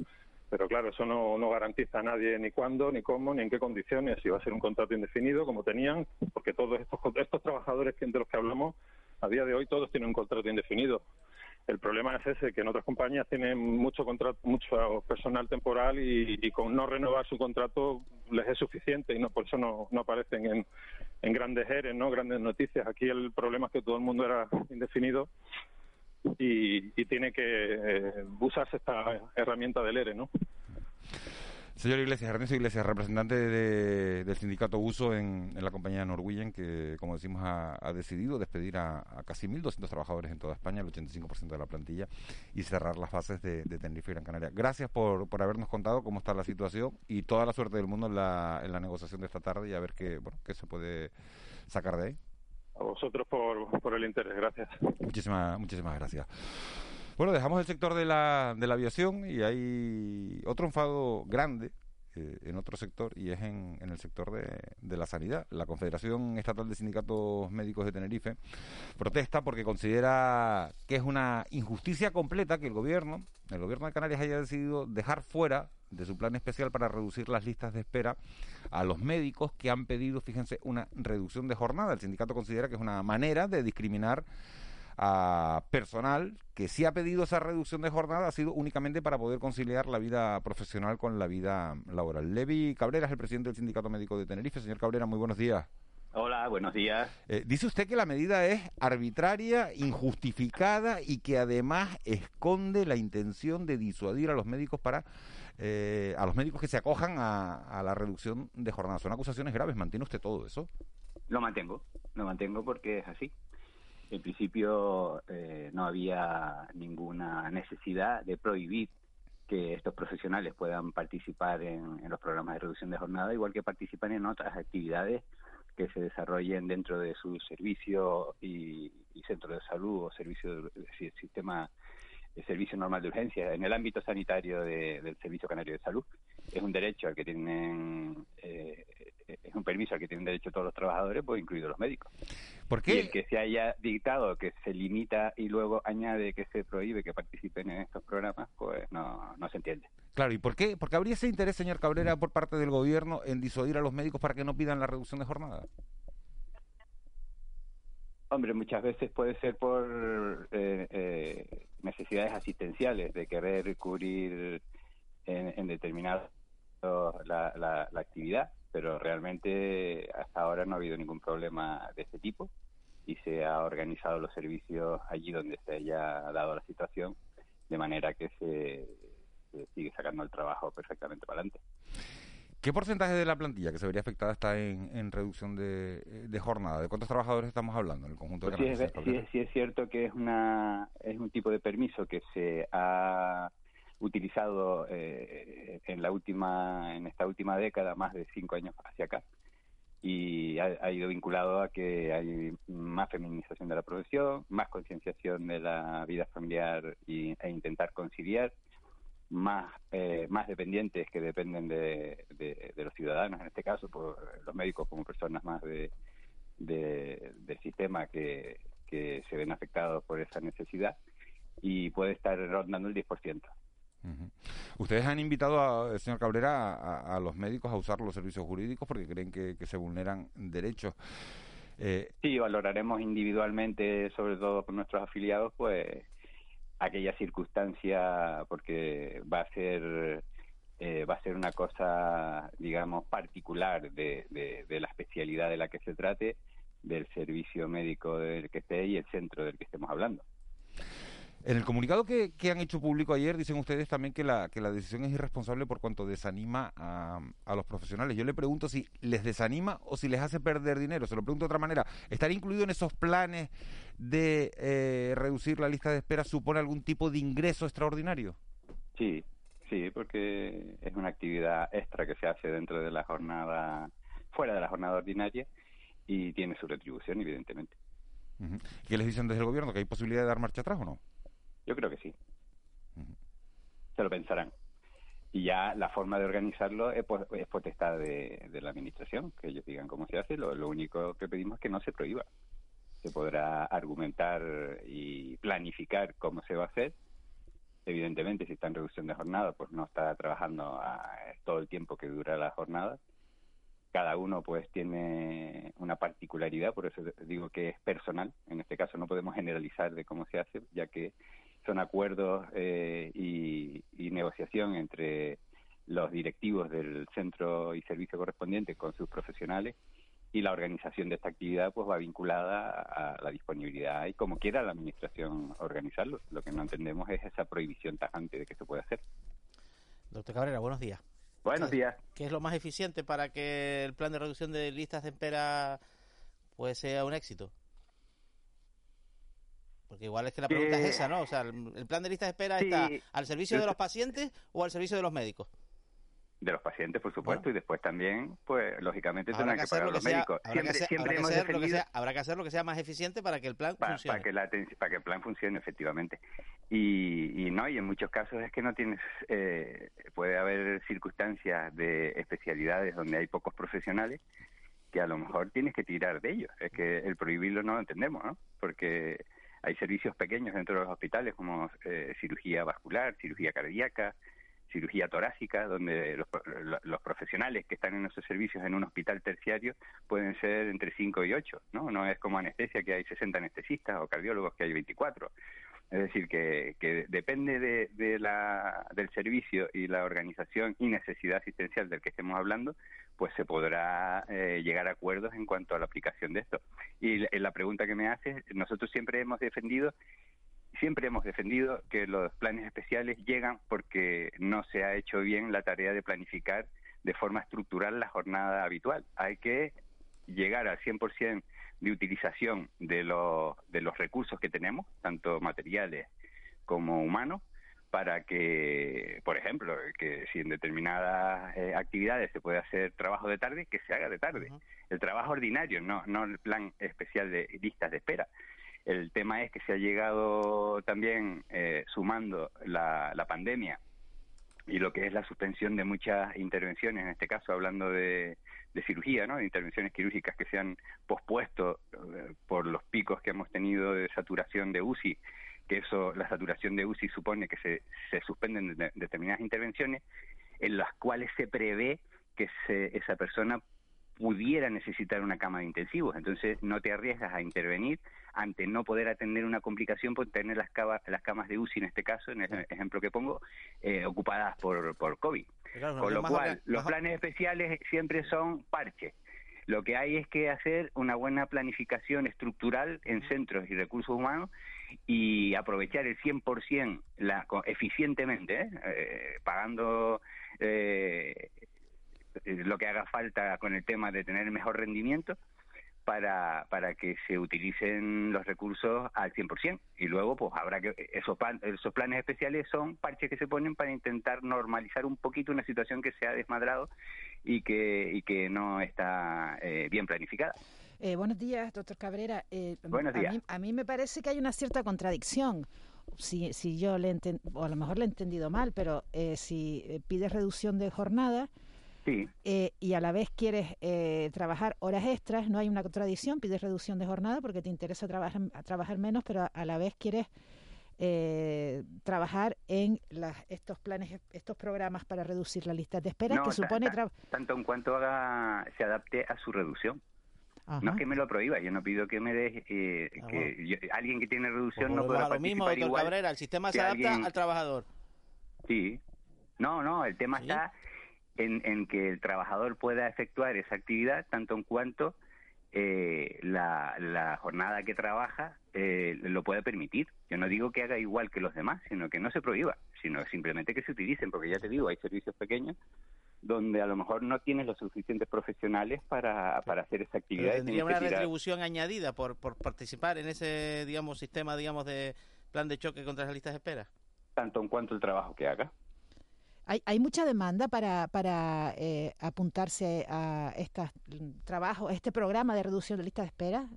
Pero claro, eso no, garantiza a nadie ni cuándo, ni cómo, ni en qué condiciones, si va a ser un contrato indefinido, como tenían, porque todos estos, estos trabajadores de los que hablamos, a día de hoy todos tienen un contrato indefinido. El problema es ese, que en otras compañías tienen mucho contrato, mucho personal temporal y, y, con no renovar su contrato les es suficiente y no por eso no, no aparecen en, en grandes eres, no grandes noticias. Aquí el problema es que todo el mundo era indefinido y, y tiene que eh, usarse esta herramienta del ERE, ¿no? Señor Iglesias, Ernesto Iglesias, representante de, del sindicato Uso en, la compañía Norwegian, que, como decimos, ha, decidido despedir a, a casi 1.200 trabajadores en toda España, el 85% de la plantilla, y cerrar las fases de, de Tenerife y Gran Canaria. Gracias por, por habernos contado cómo está la situación y toda la suerte del mundo en la, en la negociación de esta tarde y a ver qué, bueno, qué se puede sacar de ahí. A vosotros por, por el interés, gracias. Muchísimas, muchísimas gracias. Bueno, dejamos el sector de la, de la aviación y hay otro enfado grande eh, en otro sector y es en, en el sector de, de, la sanidad. La Confederación Estatal de Sindicatos Médicos de Tenerife protesta porque considera que es una injusticia completa que el gobierno, el gobierno de Canarias haya decidido dejar fuera de su plan especial para reducir las listas de espera a los médicos que han pedido, fíjense, una reducción de jornada. El sindicato considera que es una manera de discriminar a personal que sí ha pedido esa reducción de jornada ha sido únicamente para poder conciliar la vida profesional con la vida laboral. Levi Cabrera es el presidente del Sindicato Médico de Tenerife. Señor Cabrera, muy buenos días. Hola, buenos días. Eh, dice usted que la medida es arbitraria, injustificada y que además esconde la intención de disuadir a los médicos para eh, a los médicos que se acojan a, a la reducción de jornada. Son acusaciones graves. ¿Mantiene usted todo eso? Lo mantengo, lo mantengo porque es así en principio eh, no había ninguna necesidad de prohibir que estos profesionales puedan participar en, los programas de reducción de jornada, igual que participan en otras actividades que se desarrollen dentro de su servicio y, y centro de salud o servicio de, sistema de servicio normal de urgencia en el ámbito sanitario de, del servicio canario de salud. Es un derecho al que tienen eh, es un permiso al que tienen derecho todos los trabajadores, pues incluidos los médicos. ¿Por qué? Y el que se haya dictado que se limita y luego añade que se prohíbe que participen en estos programas, pues no, no se entiende. Claro, ¿y por qué? Porque habría ese interés, señor Cabrera, por parte del gobierno en disuadir a los médicos para que no pidan la reducción de jornada. Hombre, muchas veces puede ser por eh, eh, necesidades asistenciales, de querer cubrir en, en determinado la, la, la actividad pero realmente hasta ahora no ha habido ningún problema de este tipo y se ha organizado los servicios allí donde se haya dado la situación de manera que se, se sigue sacando el trabajo perfectamente para adelante. ¿Qué porcentaje de la plantilla que se vería afectada está en, en reducción de, de, jornada? ¿De cuántos trabajadores estamos hablando en el conjunto pues de sí, es, sí, sí, es cierto que es una es un tipo de permiso que se ha utilizado eh, en la última en esta última década más de cinco años hacia acá y ha, ha, ido vinculado a que hay más feminización de la profesión, más concienciación de la vida familiar y, e intentar conciliar, más eh, más dependientes que dependen de, de, de, los ciudadanos, en este caso, por los médicos como personas más de, del sistema que, que se ven afectados por esa necesidad y puede estar rondando el 10%. Ustedes han invitado, a, señor Cabrera, a, los médicos a usar los servicios jurídicos porque creen que, se vulneran derechos. Eh, sí, valoraremos individualmente, sobre todo con nuestros afiliados, pues aquella circunstancia, porque va a ser eh, va a ser una cosa, digamos, particular de, de la especialidad de la que se trate, del servicio médico del que esté y el centro del que estemos hablando. En el comunicado que, que, han hecho público ayer dicen ustedes también que la, que la decisión es irresponsable por cuanto desanima a, a, los profesionales. Yo le pregunto si les desanima o si les hace perder dinero. Se lo pregunto de otra manera. ¿Estar incluido en esos planes de eh, reducir la lista de espera supone algún tipo de ingreso extraordinario? Sí, sí, porque es una actividad extra que se hace dentro de la jornada, fuera de la jornada ordinaria y tiene su retribución, evidentemente. ¿Qué les dicen desde el gobierno? ¿Que hay posibilidad de dar marcha atrás o no? Yo creo que sí. Uh -huh. Se lo pensarán. Y ya la forma de organizarlo es, es potestad de, de, la administración, que ellos digan cómo se hace. Lo, lo, único que pedimos es que no se prohíba. Se podrá argumentar y planificar cómo se va a hacer. Evidentemente, si está en reducción de jornada, pues no está trabajando a todo el tiempo que dura la jornada. Cada uno pues tiene una particularidad, por eso digo que es personal. En este caso no podemos generalizar de cómo se hace, ya que son acuerdos eh, y, y, negociación entre los directivos del centro y servicio correspondiente con sus profesionales y la organización de esta actividad pues va vinculada a la disponibilidad y como quiera la administración organizarlo. Lo que no entendemos es esa prohibición tajante de que se pueda hacer. Doctor Cabrera, buenos días. Buenos días. ¿Qué es lo más eficiente para que el plan de reducción de listas de espera pues sea un éxito? Porque igual es que la pregunta es esa, ¿no? O sea, ¿el plan de listas de espera sí. está al servicio de los pacientes o al servicio de los médicos? De los pacientes, por supuesto, bueno. y después también, pues, lógicamente tendrán que, que pagar los sea, médicos. Siempre, que sea, siempre hemos defendido... Que sea, habrá que hacer lo que sea más eficiente para que el plan para, funcione. Para que, la, para que el plan funcione, efectivamente. Y, y no, y en muchos casos es que no tienes, eh, puede haber circunstancias de especialidades donde hay pocos profesionales que a lo mejor tienes que tirar de ellos. Es que el prohibirlo no lo entendemos, ¿no? Porque hay servicios pequeños dentro de los hospitales como eh, cirugía vascular, cirugía cardíaca, cirugía torácica, donde los, profesionales que están en esos servicios en un hospital terciario pueden ser entre 5 y 8, ¿no? No es como anestesia que hay 60 anestesistas o cardiólogos que hay 24. Es decir, que, que depende de, de la, del servicio y la organización y necesidad asistencial del que estemos hablando, pues se podrá eh, llegar a acuerdos en cuanto a la aplicación de esto. Y la, la pregunta que me hace, nosotros siempre hemos defendido siempre hemos defendido que los planes especiales llegan porque no se ha hecho bien la tarea de planificar de forma estructural la jornada habitual. Hay que llegar al 100% de utilización de los, de los recursos que tenemos, tanto materiales como humanos, para que, por ejemplo, que si en determinadas eh, actividades se puede hacer trabajo de tarde, que se haga de tarde. Uh -huh. El trabajo ordinario, no, no el plan especial de listas de espera. El tema es que se ha llegado también eh, sumando la, la, pandemia y lo que es la suspensión de muchas intervenciones, en este caso hablando de, de cirugía, ¿no? de intervenciones quirúrgicas que se han pospuesto eh, por los picos que hemos tenido de saturación de UCI, que eso, la saturación de UCI supone que se, se suspenden de, determinadas intervenciones en las cuales se prevé que se, esa persona pudiera necesitar una cama de intensivos. Entonces no te arriesgas a intervenir ante no poder atender una complicación por tener las, camas, las camas de UCI, en este caso, en el ejemplo que pongo, eh, ocupadas por, por COVID. Claro, Con lo cual, los planes especiales siempre son parches. Lo que hay es que hacer una buena planificación estructural en centros y recursos humanos y aprovechar el 100% la, eficientemente, ¿eh? Eh, pagando eh, lo que haga falta con el tema de tener mejor rendimiento para, para que se utilicen los recursos al 100%. Y luego, pues habrá que. Esos, plan- esos planes especiales son parches que se ponen para intentar normalizar un poquito una situación que se ha desmadrado y que, y que no está eh, bien planificada. Eh, buenos días, doctor Cabrera. Eh, Buenos a días. mí- A mí, me parece que hay una cierta contradicción. Si, si yo le enten- o a lo mejor le he entendido mal, pero eh, si eh, pides reducción de jornada Sí. eh, y a la vez quieres eh, trabajar horas extras, no hay una contradicción, pides reducción de jornada porque te interesa trabajar, a trabajar menos, pero a, a la vez quieres eh, trabajar en las, estos planes, estos programas para reducir la lista de espera, No, que supone... tanto en cuanto haga, se adapte a su reducción. Ajá. No es que me lo prohíba, yo no pido que me deje, eh, Ah, que yo- alguien que tiene reducción Pues no pueda a lo mismo, participar doctor igual Cabrera, el sistema se adapta alguien- al trabajador. Sí. No, no, el tema está en, en que el trabajador pueda efectuar esa actividad tanto en cuanto eh, la, la jornada que trabaja eh, lo puede permitir. Yo no digo que haga igual que los demás, sino que no se prohíba, sino simplemente que se utilicen, porque ya te digo, hay servicios pequeños donde a lo mejor no tienes los suficientes profesionales para, para hacer esa Pero actividad. y tendría una retribución añadida por, por participar en ese, digamos, sistema, digamos, de plan de choque contra las listas de espera. tanto en cuanto el trabajo que haga. Hay, hay mucha demanda para, para eh, apuntarse a estos trabajos, este programa de reducción de listas de espera.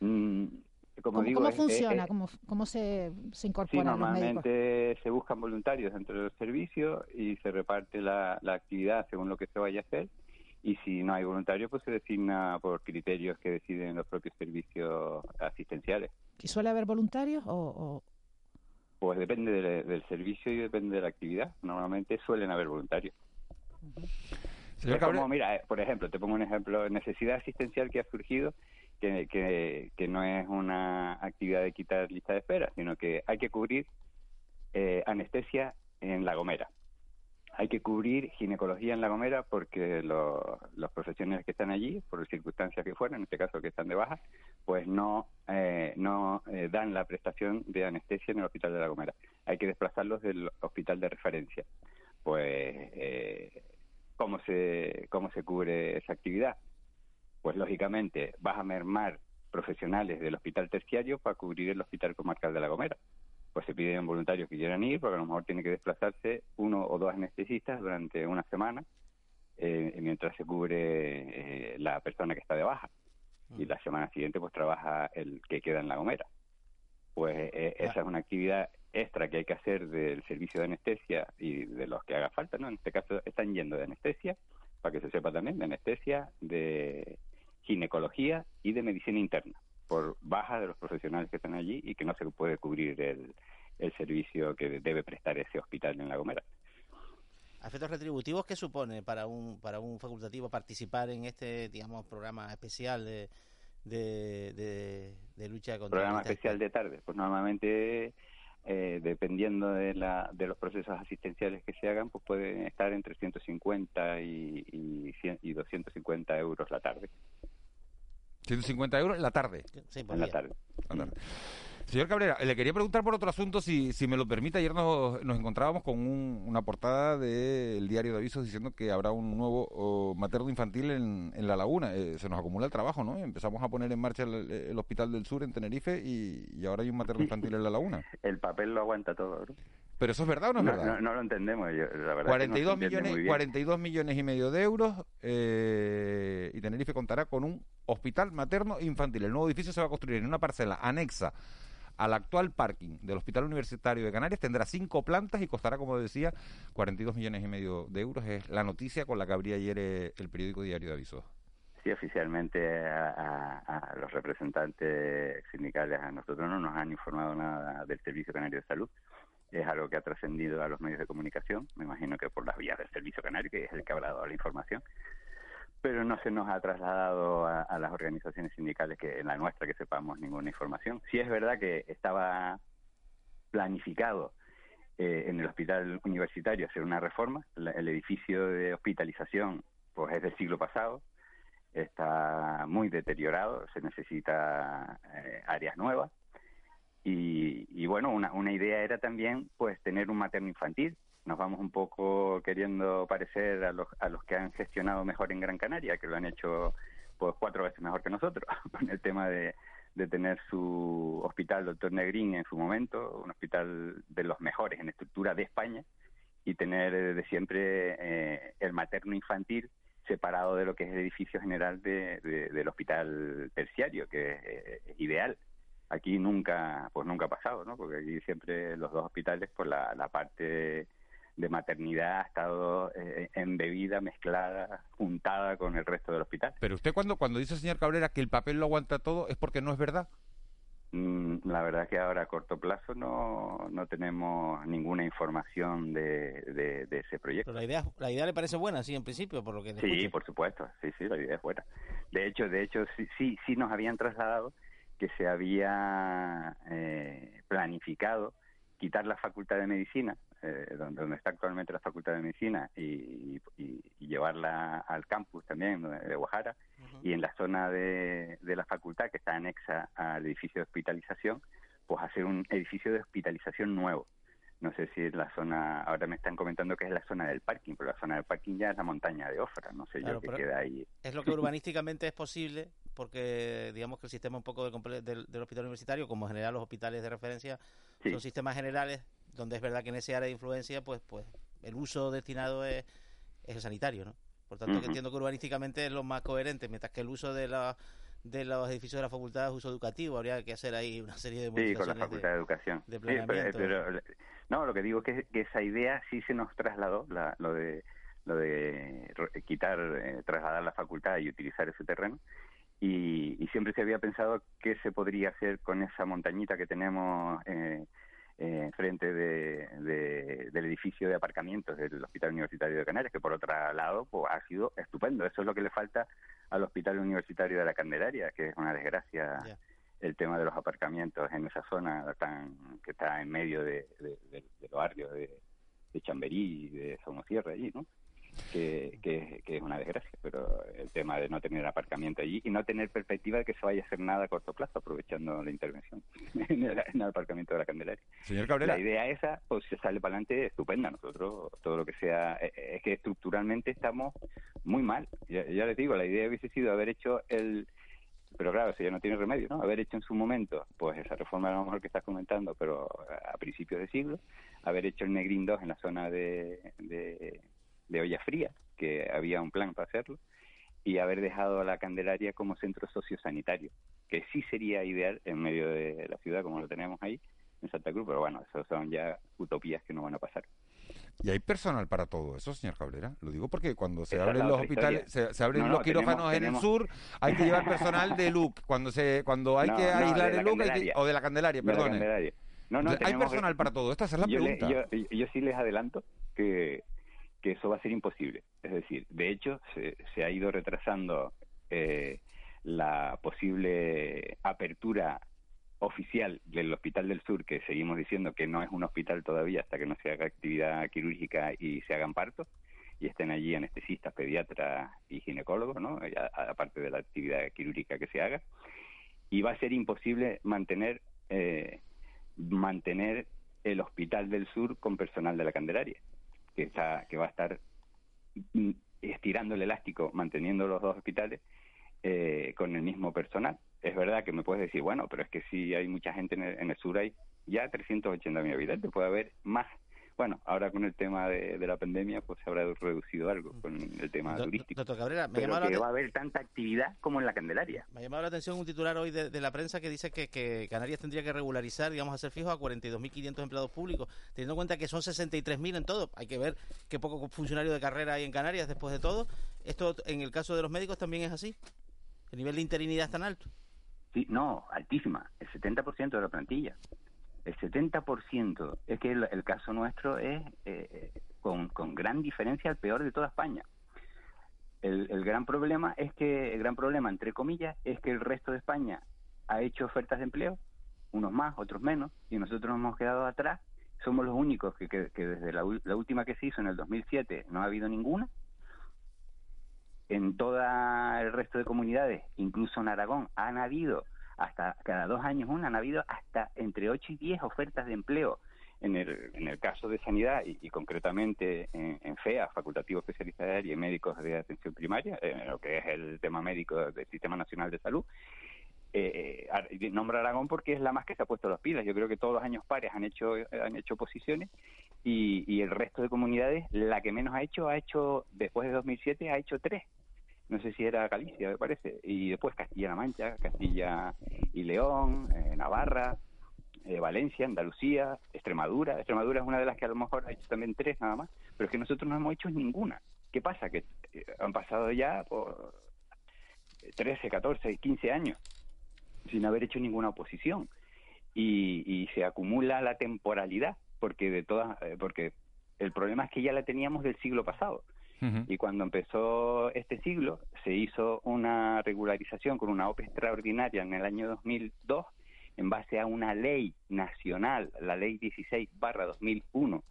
Mm, como ¿Cómo, digo, cómo es- es- funciona? es- ¿Cómo, cómo se, se Sí, incorporan los médicos? normalmente se buscan voluntarios dentro del servicio y se reparte la, la actividad según lo que se vaya a hacer. Y si no hay voluntarios, pues se designa por criterios que deciden los propios servicios asistenciales. ¿Y suele haber voluntarios o, o- Pues depende del, del servicio y depende de la actividad. Normalmente suelen haber voluntarios. Señor como, mira, eh, por ejemplo, te pongo un ejemplo, necesidad asistencial que ha surgido, que, no es una actividad de quitar lista de espera, sino que hay que cubrir eh, anestesia en La Gomera. Hay que cubrir ginecología en La Gomera porque lo- los profesionales que están allí, por circunstancias que fueran, en este caso que están de baja, pues no, eh, no eh, dan la prestación de anestesia en el Hospital de La Gomera. Hay que desplazarlos del hospital de referencia. Pues, eh, ¿cómo, se, ¿cómo se cubre esa actividad? Pues, lógicamente, vas a mermar profesionales del hospital terciario para cubrir el hospital comarcal de La Gomera pues se piden voluntarios que quieran ir, porque a lo mejor tiene que desplazarse uno o dos anestesistas durante una semana eh, mientras se cubre eh, la persona que está de baja. Y la semana siguiente pues trabaja el que queda en La Gomera. Pues eh, esa es una actividad extra que hay que hacer del servicio de anestesia y de los que haga falta, ¿no? En este caso están yendo de anestesia, para que se sepa también, de anestesia, de ginecología y de medicina interna por baja de los profesionales que están allí y que no se puede cubrir el, el servicio que debe prestar ese hospital en La Gomera. ¿A efectos retributivos qué supone para un para un facultativo participar en este, digamos, programa especial de, de, de- de lucha contra Programa especial de tarde, pues normalmente eh, dependiendo de, la, de los procesos asistenciales que se hagan, pues pueden estar entre 150 y, y, 100 y 250 euros la tarde. 150 euros en la tarde. en la tarde. La tarde. Señor Cabrera, le quería preguntar por otro asunto, si, si me lo permite. Ayer nos, nos encontrábamos con un- una portada del diario de avisos diciendo que habrá un nuevo oh, materno infantil en, en La Laguna. Eh, se nos acumula el trabajo, ¿no? Empezamos a poner en marcha el, el Hospital del Sur en Tenerife y, y ahora hay un materno infantil en La Laguna. El papel lo aguanta todo, ¿no? ¿Pero eso es verdad o no es verdad? No, no lo entendemos, yo, la verdad. 42 que millones, muy bien. 42 millones y medio de euros eh, y Tenerife contará con un hospital materno infantil. El nuevo edificio se va a construir en una parcela anexa al actual parking del Hospital Universitario de Canarias. Tendrá cinco plantas y costará, como decía, 42 millones y medio de euros. Es la noticia con la que abría ayer eh, el periódico Diario de Avisos. Sí, oficialmente a, a- los representantes sindicales, a nosotros no nos han informado nada del Servicio Canario de Salud. Es algo que ha trascendido a los medios de comunicación, me imagino que por las vías del Servicio Canario, que es el que habrá dado la información. Pero no se nos ha trasladado a, las organizaciones sindicales, que en la nuestra que sepamos ninguna información. Sí es verdad que estaba planificado eh, en el hospital universitario hacer una reforma. La- el edificio de hospitalización pues es del siglo pasado, está muy deteriorado, se necesita eh, áreas nuevas. Y, y bueno, una, una idea era también pues tener un materno infantil. Nos vamos un poco queriendo parecer a los, a los que han gestionado mejor en Gran Canaria, que lo han hecho pues cuatro veces mejor que nosotros, [LAUGHS] con el tema de, de tener su hospital, doctor Negrín, en su momento, un hospital de los mejores en estructura de España, y tener eh, de siempre eh, el materno infantil separado de lo que es el edificio general de, de- del hospital terciario, que es, eh, es ideal. Aquí nunca, pues nunca ha pasado, ¿no? Porque aquí siempre los dos hospitales, pues la, la parte de maternidad ha estado eh, embebida, mezclada, juntada con el resto del hospital. Pero usted cuando, cuando dice, señor Cabrera, que el papel lo aguanta todo, es porque no es verdad. Mm, La verdad que ahora a corto plazo no, no tenemos ninguna información de, de, de ese proyecto. Pero la idea, la idea le parece buena, sí, en principio, por lo que le Sí, escucho. por supuesto, sí, sí, la idea es buena. De hecho, de hecho, sí, sí, sí nos habían trasladado que se había eh, planificado quitar la Facultad de Medicina, eh, donde, donde está actualmente la Facultad de Medicina, y, y- y llevarla al campus también de de Guajara, y en la zona de, de la facultad, que está anexa al edificio de hospitalización, pues hacer un edificio de hospitalización nuevo. No sé si es la zona, ahora me están comentando que es la zona del parking, pero la zona del parking ya es la montaña de Ofra, no sé Claro, yo qué queda ahí. Es lo que urbanísticamente es posible, porque digamos que el sistema un poco de comple- del, del hospital universitario, como en general los hospitales de referencia, Sí. son sistemas generales, donde es verdad que en ese área de influencia, pues, pues el uso destinado es, es el sanitario, ¿no? Por tanto, que entiendo que urbanísticamente es lo más coherente, mientras que el uso de la de los edificios de la facultad es uso educativo, habría que hacer ahí una serie de Sí, con la Facultad de, Educación. de Sí, pero, planeamiento. pero- no, lo que digo es que, que esa idea sí se nos trasladó, la- lo de lo de quitar, eh, trasladar la facultad y utilizar ese terreno. Y, y siempre se había pensado qué se podría hacer con esa montañita que tenemos eh, eh, frente de, de- del edificio de aparcamientos del Hospital Universitario de Canarias, que por otro lado pues, ha sido estupendo. Eso es lo que le falta al Hospital Universitario de la Candelaria, que es una desgracia el tema de los aparcamientos en esa zona tan que está en medio de, de, de- de los barrios de, de Chamberí y de Somosierra allí, ¿no? Que, que, que es una desgracia, pero el tema de no tener aparcamiento allí y no tener perspectiva de que se vaya a hacer nada a corto plazo, aprovechando la intervención [LAUGHS] en el, en el aparcamiento de la Candelaria. Señor Cabrera. La idea esa, pues se sale para adelante estupenda. Nosotros, todo lo que sea, eh, eh, es que estructuralmente estamos muy mal. Ya, ya les digo, la idea hubiese sido haber hecho el. Pero claro, eso ya no tiene remedio, ¿no? Haber hecho en su momento, pues esa reforma a lo mejor que estás comentando, pero a principios de siglo, haber hecho el Negrín 2 en la zona de, de, de Olla Fría, que había un plan para hacerlo, y haber dejado a la Candelaria como centro sociosanitario, que sí sería ideal en medio de la ciudad como lo tenemos ahí, en Santa Cruz, pero bueno, eso son ya utopías que no van a pasar. ¿Y hay personal para todo eso, señor Cabrera? Lo digo porque cuando se Esa abren los hospitales, se, se abren No, los no, quirófanos tenemos- en el sur, hay que llevar personal de LUC. Cuando se cuando hay No, que aislar el LUC, hay que- o de la Candelaria. Candelaria. No, no, Entonces, ¿Hay personal para todo esto? Esa es la yo, le- pregunta. yo, yo sí les adelanto que, que eso va a ser imposible. Es decir, de hecho, se, se ha ido retrasando eh, la posible apertura oficial del Hospital del Sur, que seguimos diciendo que no es un hospital todavía hasta que no se haga actividad quirúrgica y se hagan partos, y estén allí anestesistas, pediatras y ginecólogos, ¿no? A- aparte de la actividad quirúrgica que se haga. Y va a ser imposible mantener eh, mantener el Hospital del Sur con personal de la Candelaria, que está que va a estar mm, estirando el elástico, manteniendo los dos hospitales eh, con el mismo personal. Es verdad que me puedes decir, bueno, pero es que si hay mucha gente en el, en el sur, hay ya 380.000 habitantes, puede haber más. Bueno, ahora con el tema de, de la pandemia, pues se habrá reducido algo con el tema Do- turístico. Doctor Cabrera, me pero que va a haber tanta actividad como en la Candelaria. Me ha llamado la atención un titular hoy de, de la prensa que dice que, que Canarias tendría que regularizar, digamos, hacer fijos a 42.500 empleados públicos, teniendo en cuenta que son 63.000 en todo. Hay que ver qué poco funcionario de carrera hay en Canarias después de todo. Esto, en el caso de los médicos, también es así. El nivel de interinidad es tan alto. Sí, no, altísima, el 70% de la plantilla. El 70%. Es que el, caso nuestro es eh, con, con gran diferencia el peor de toda España. El, el gran problema es que, el gran problema, entre comillas, es que el resto de España ha hecho ofertas de empleo, unos más, otros menos, y nosotros nos hemos quedado atrás. Somos los únicos que, que, desde la, la última que se hizo en el 2007 no ha habido ninguna. En todo el resto de comunidades, incluso en Aragón, han habido hasta cada dos años una, han habido hasta entre 8 y 10 ofertas de empleo En el, en el caso de sanidad y, concretamente en, FEA, facultativo especialista de área y médicos de atención primaria, en lo que es el tema médico del Sistema Nacional de Salud, eh, nombra Aragón porque es la más que se ha puesto las pilas. Yo creo que todos los años pares han hecho han hecho posiciones y, y el resto de comunidades, la que menos ha hecho, ha hecho, después de 2007, ha hecho tres no sé si era Galicia, me parece, y después Castilla-La Mancha, Castilla y León, eh, Navarra, eh, Valencia, Andalucía, Extremadura. Extremadura es una de las que a lo mejor ha hecho también tres nada más, pero es que nosotros no hemos hecho ninguna. ¿Qué pasa? Que eh, han pasado ya por 13, 14, 15 años sin haber hecho ninguna oposición y, y se acumula la temporalidad porque de todas porque el problema es que ya la teníamos del siglo pasado y cuando empezó este siglo, se hizo una regularización con una OPE extraordinaria en el año 2002 en base a una ley nacional, la ley 16 barra 2001,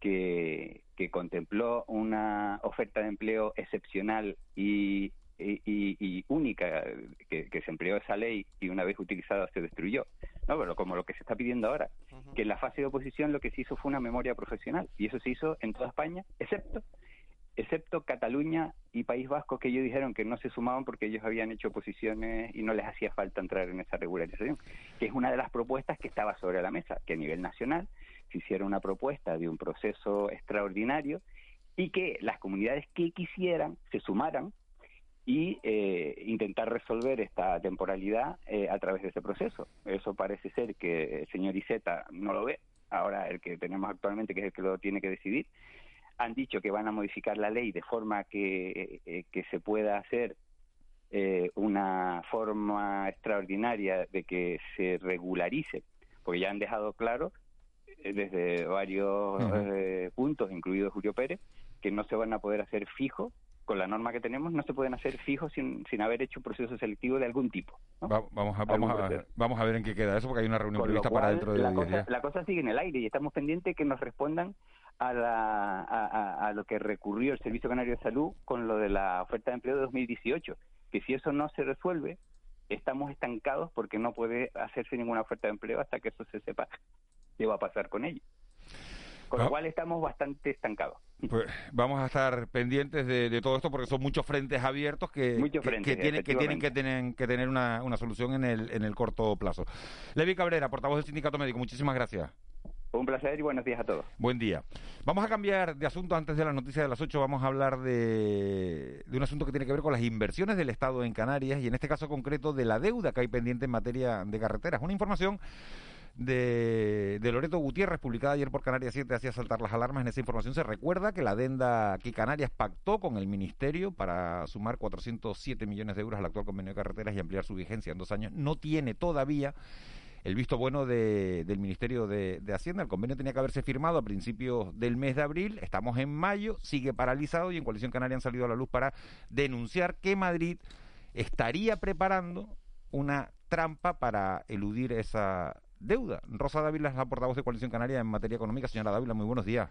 que, que contempló una oferta de empleo excepcional y, y, y única, que, que, se empleó esa ley y una vez utilizada se destruyó. No, pero como lo que se está pidiendo ahora, uh -huh. que en la fase de oposición lo que se hizo fue una memoria profesional y eso se hizo en toda España, excepto excepto Cataluña y País Vasco, que ellos dijeron que no se sumaban porque ellos habían hecho posiciones y no les hacía falta entrar en esa regularización, que es una de las propuestas que estaba sobre la mesa, que a nivel nacional se hiciera una propuesta de un proceso extraordinario y que las comunidades que quisieran se sumaran y eh, intentar resolver esta temporalidad eh, a través de ese proceso. Eso parece ser que el señor Iseta no lo ve, ahora el que tenemos actualmente, que es el que lo tiene que decidir, han dicho que van a modificar la ley de forma que, eh, que se pueda hacer eh, una forma extraordinaria de que se regularice, porque ya han dejado claro eh, desde varios uh -huh. puntos, incluido Julio Pérez, que no se van a poder hacer fijos con la norma que tenemos no se pueden hacer fijos sin, sin haber hecho un proceso selectivo de algún tipo. ¿no? Va, vamos, a, vamos, a, vamos a ver en qué queda eso, porque hay una reunión prevista cual, para dentro de la 10 cosa, días. la cosa sigue en el aire y estamos pendientes que nos respondan a, la, a, a, lo que recurrió el Servicio Canario de Salud con lo de la oferta de empleo de 2018, que si eso no se resuelve, estamos estancados porque no puede hacerse ninguna oferta de empleo hasta que eso se sepa qué va a pasar con ello. Con lo Ah. cual estamos bastante estancados. Pues vamos a estar pendientes de, de todo esto porque son muchos frentes abiertos que, Muchos que- frentes, que tienen, que tienen que tener una, una solución en el, en el corto plazo. Levi Cabrera, portavoz del Sindicato Médico, muchísimas gracias. Un placer y buenos días a todos. Buen día. Vamos a cambiar de asunto antes de las noticias de las 8. Vamos a hablar de, de un asunto que tiene que ver con las inversiones del Estado en Canarias y en este caso concreto de la deuda que hay pendiente en materia de carreteras. Una información de, de Loreto Gutiérrez, publicada ayer por Canarias 7, hacía saltar las alarmas. En esa información se recuerda que la adenda que Canarias pactó con el Ministerio para sumar 407 millones de euros al actual convenio de carreteras y ampliar su vigencia en dos años no tiene todavía el visto bueno de- del Ministerio de, de Hacienda. El convenio tenía que haberse firmado a principios del mes de abril. Estamos en mayo, sigue paralizado y en Coalición Canaria han salido a la luz para denunciar que Madrid estaría preparando una trampa para eludir esa deuda. Rosa Dávila es la portavoz de Coalición Canaria en materia económica. Señora Dávila, muy buenos días.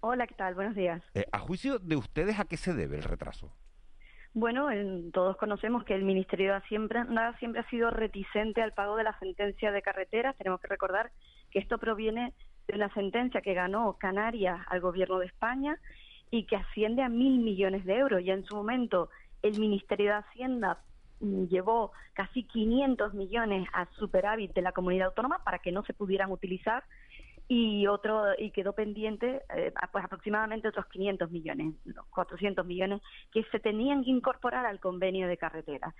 Hola, ¿qué tal? Buenos días. Eh, a juicio de ustedes, ¿a qué se debe el retraso? Bueno, en- todos conocemos que el Ministerio de Hacienda siempre ha sido reticente al pago de la sentencia de carreteras. Tenemos que recordar que esto proviene de una sentencia que ganó Canarias al Gobierno de España y que asciende a mil millones de euros. Ya en su momento el Ministerio de Hacienda mm, llevó casi 500 millones a superávit de la comunidad autónoma para que no se pudieran utilizar y otro y quedó pendiente eh, pues aproximadamente otros 500 millones, no, 400 millones que se tenían que incorporar al convenio de carretera.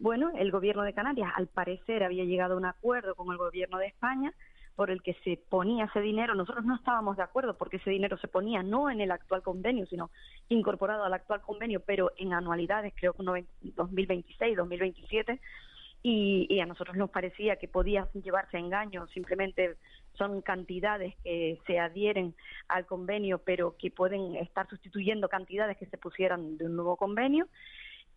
Bueno, el gobierno de Canarias al parecer había llegado a un acuerdo con el gobierno de España por el que se ponía ese dinero. Nosotros no estábamos de acuerdo porque ese dinero se ponía no en el actual convenio, sino incorporado al actual convenio, pero en anualidades, creo que noven- 2026, 2027 y, y a nosotros nos parecía que podía llevarse a engaño, simplemente son cantidades que se adhieren al convenio, pero que pueden estar sustituyendo cantidades que se pusieran de un nuevo convenio,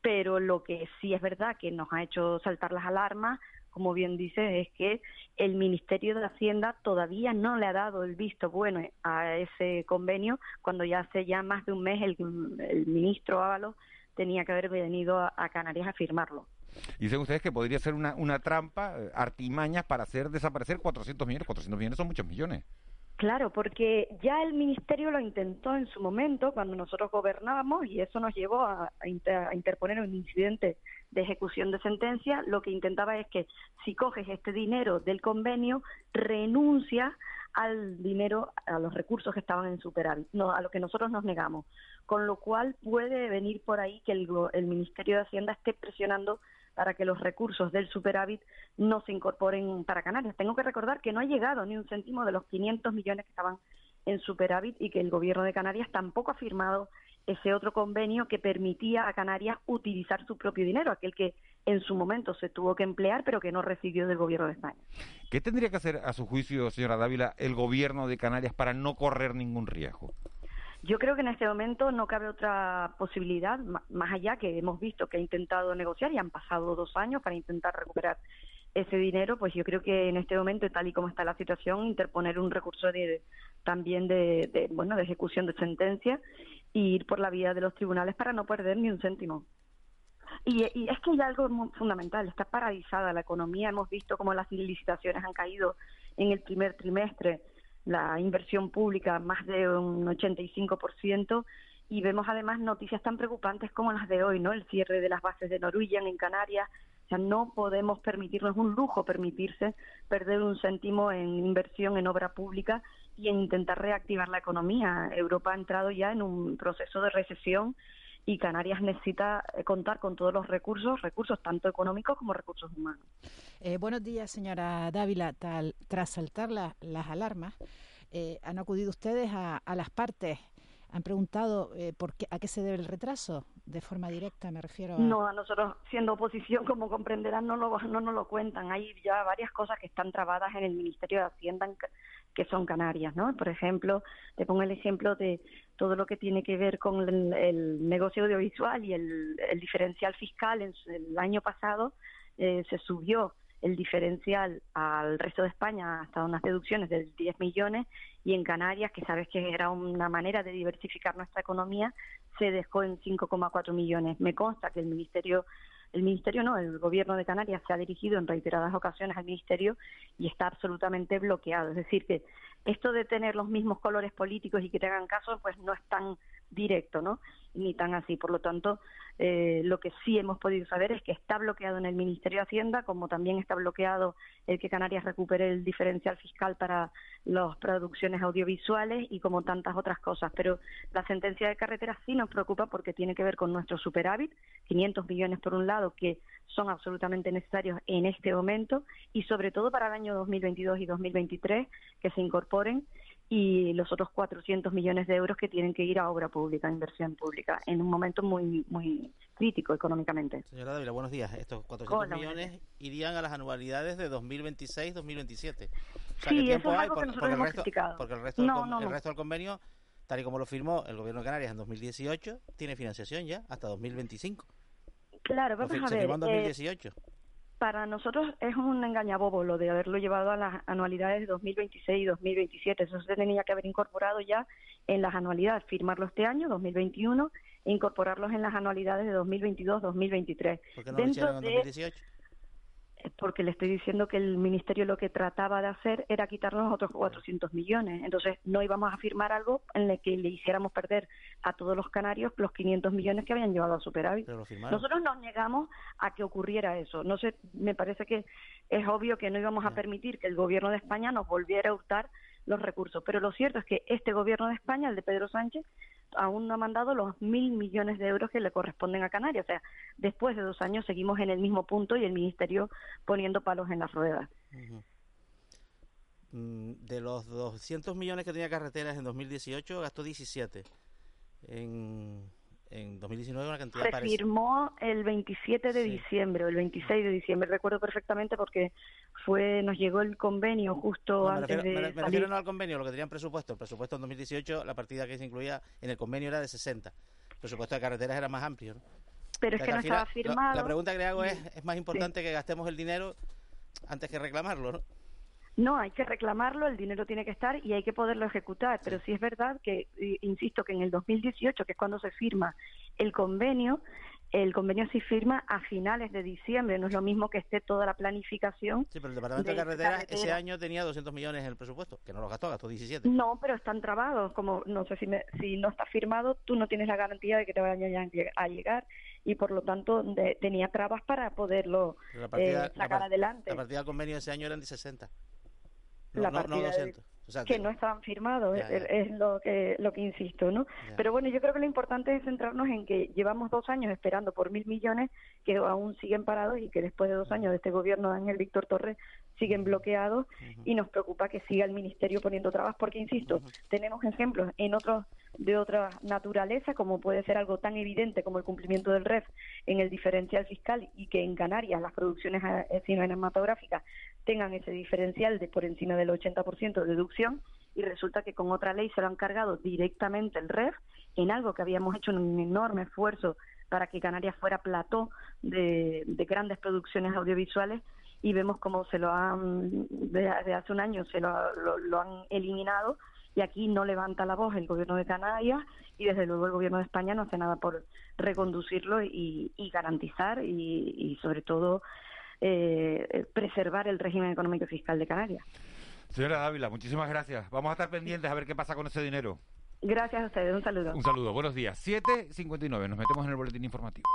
pero lo que sí es verdad que nos ha hecho saltar las alarmas, como bien dice, es que el Ministerio de Hacienda todavía no le ha dado el visto bueno a ese convenio, cuando ya hace ya más de un mes el, el ministro Ábalos tenía que haber venido a- a Canarias a firmarlo. Dicen ustedes que podría ser una, una trampa, eh, artimañas para hacer desaparecer 400 millones. 400 millones son muchos millones. Claro, porque ya el ministerio lo intentó en su momento cuando nosotros gobernábamos y eso nos llevó a, interponer un incidente de ejecución de sentencia. Lo que intentaba es que si coges este dinero del convenio, renuncia al dinero, a los recursos que estaban en superávit, no, a lo que nosotros nos negamos. Con lo cual puede venir por ahí que el Ministerio de Hacienda esté presionando para que los recursos del superávit no se incorporen para Canarias. Tengo que recordar que no ha llegado ni un céntimo de los 500 millones que estaban en superávit y que el gobierno de Canarias tampoco ha firmado ese otro convenio que permitía a Canarias utilizar su propio dinero, aquel que en su momento se tuvo que emplear pero que no recibió del gobierno de España. ¿Qué tendría que hacer, a su juicio, señora Dávila, el gobierno de Canarias para no correr ningún riesgo? Yo creo que en este momento no cabe otra posibilidad, más allá que hemos visto que ha intentado negociar y han pasado dos años para intentar recuperar ese dinero, pues yo creo que en este momento, tal y como está la situación, interponer un recurso de, también de, bueno de ejecución de sentencia e ir por la vía de los tribunales para no perder ni un céntimo. Y, es que hay algo fundamental, está paralizada la economía, hemos visto cómo las licitaciones han caído en el primer trimestre, la inversión pública más de un 85% y vemos además noticias tan preocupantes como las de hoy, ¿no? El cierre de las bases de Norwegian en Canarias. O sea, no podemos permitirnos un lujo permitirse perder un céntimo en inversión en obra pública y en intentar reactivar la economía. Europa ha entrado ya en un proceso de recesión y Canarias necesita eh, contar con todos los recursos, recursos tanto económicos como recursos humanos. Eh, buenos días, señora Dávila. tras saltar las alarmas, eh, han acudido ustedes a, las partes han preguntado por qué, a qué se debe el retraso, de forma directa me refiero a... No, a nosotros siendo oposición, como comprenderán, no, lo, no nos lo cuentan. Hay ya varias cosas que están trabadas en el Ministerio de Hacienda que son Canarias, ¿no? Por ejemplo, te pongo el ejemplo de todo lo que tiene que ver con el, negocio audiovisual y el, diferencial fiscal. En, el año pasado eh, se subió el diferencial al resto de España hasta unas deducciones de 10 millones y en Canarias, que sabes que era una manera de diversificar nuestra economía, se dejó en 5,4 millones. Me consta que el Ministerio el Ministerio no, el Gobierno de Canarias se ha dirigido en reiteradas ocasiones al Ministerio y está absolutamente bloqueado. Es decir, que esto de tener los mismos colores políticos y que te hagan caso, pues no es tan directo, ¿no? Ni tan así. Por lo tanto, eh, lo que sí hemos podido saber es que está bloqueado en el Ministerio de Hacienda, como también está bloqueado el que Canarias recupere el diferencial fiscal para las producciones audiovisuales y como tantas otras cosas. Pero la sentencia de carretera sí nos preocupa porque tiene que ver con nuestro superávit, 500 millones por un lado, que son absolutamente necesarios en este momento y sobre todo para el año 2022 y 2023 que se incorporen y los otros 400 millones de euros que tienen que ir a obra pública, inversión pública, en un momento muy muy crítico económicamente. Señora Dávila, buenos días. Estos 400 millones irían a las anualidades de 2026-2027. sí, eso es algo que nosotros hemos resto, Porque el resto, el resto del convenio, tal y como lo firmó el Gobierno de Canarias en 2018, tiene financiación ya hasta 2025. Claro, vamos a ver. en 2018 para nosotros es un engañabobo lo de haberlo llevado a las anualidades de 2026 y 2027. Eso se tenía que haber incorporado ya en las anualidades, firmarlo este año, 2021, e incorporarlos en las anualidades de 2022-2023. ¿Por qué no lo hicieron en 2018? Porque le estoy diciendo que el ministerio lo que trataba de hacer era quitarnos otros 400 millones. Entonces no íbamos a firmar algo en el que le hiciéramos perder a todos los canarios los 500 millones que habían llevado a superávit. Nosotros nos negamos a que ocurriera eso. No sé, me parece que es obvio que no íbamos a permitir que el gobierno de España nos volviera a hurtar los recursos. Pero lo cierto es que este gobierno de España, el de Pedro Sánchez, aún no ha mandado los mil millones de euros que le corresponden a Canarias. O sea, después de dos años seguimos en el mismo punto y el Ministerio poniendo palos en las ruedas. Mm, de los 200 millones que tenía carreteras en 2018, gastó 17. En en 2019 una cantidad Se firmó el 27 de diciembre, el 26 de diciembre, recuerdo perfectamente porque fue nos llegó el convenio justo antes de me, refiero no al convenio, lo que tenían presupuesto. El presupuesto en 2018, la partida que se incluía en el convenio era de 60. El presupuesto de carreteras era más amplio. Pero es que, no estaba firmado. La pregunta que le hago es, ¿es más importante que gastemos el dinero antes que reclamarlo, no? No, hay que reclamarlo, el dinero tiene que estar y hay que poderlo ejecutar. Pero sí es verdad que, insisto, que en el 2018, que es cuando se firma el convenio, el convenio se firma a finales de diciembre, no es lo mismo que esté toda la planificación. Sí, pero el Departamento de, Carreteras ese año tenía 200 millones en el presupuesto, que no los gastó, gastó 17. No, pero están trabados, como no sé si, si no está firmado, tú no tienes la garantía de que te vayan a llegar y por lo tanto tenía trabas para poderlo eh, sacar adelante. La partida del convenio ese año eran de 60. No, la partida 200 que no estaban firmados, Es, lo que lo que insisto, ¿no? Pero bueno, yo creo que lo importante es centrarnos en que llevamos dos años esperando por mil millones que aún siguen parados y que después de dos años de este gobierno de Ángel Víctor Torres siguen bloqueados y nos preocupa que siga el ministerio poniendo trabas porque insisto, tenemos ejemplos en otros de otra naturaleza como puede ser algo tan evidente como el cumplimiento del REF en el diferencial fiscal y que en Canarias las producciones eh, cinematográficas tengan ese diferencial de por encima del 80% de deducción y resulta que con otra ley se lo han cargado directamente el REF en algo que habíamos hecho un enorme esfuerzo para que Canarias fuera plató de, grandes producciones audiovisuales y vemos cómo se lo han, desde hace un año se lo, lo, han eliminado y aquí no levanta la voz el gobierno de Canarias y desde luego el gobierno de España no hace nada por reconducirlo y, garantizar y, y sobre todo eh, preservar el régimen económico y fiscal de Canarias. Señora Dávila, muchísimas gracias. Vamos a estar pendientes a ver qué pasa con ese dinero. Gracias a ustedes, un saludo. Un saludo, buenos días. 7.59, nos metemos en el boletín informativo.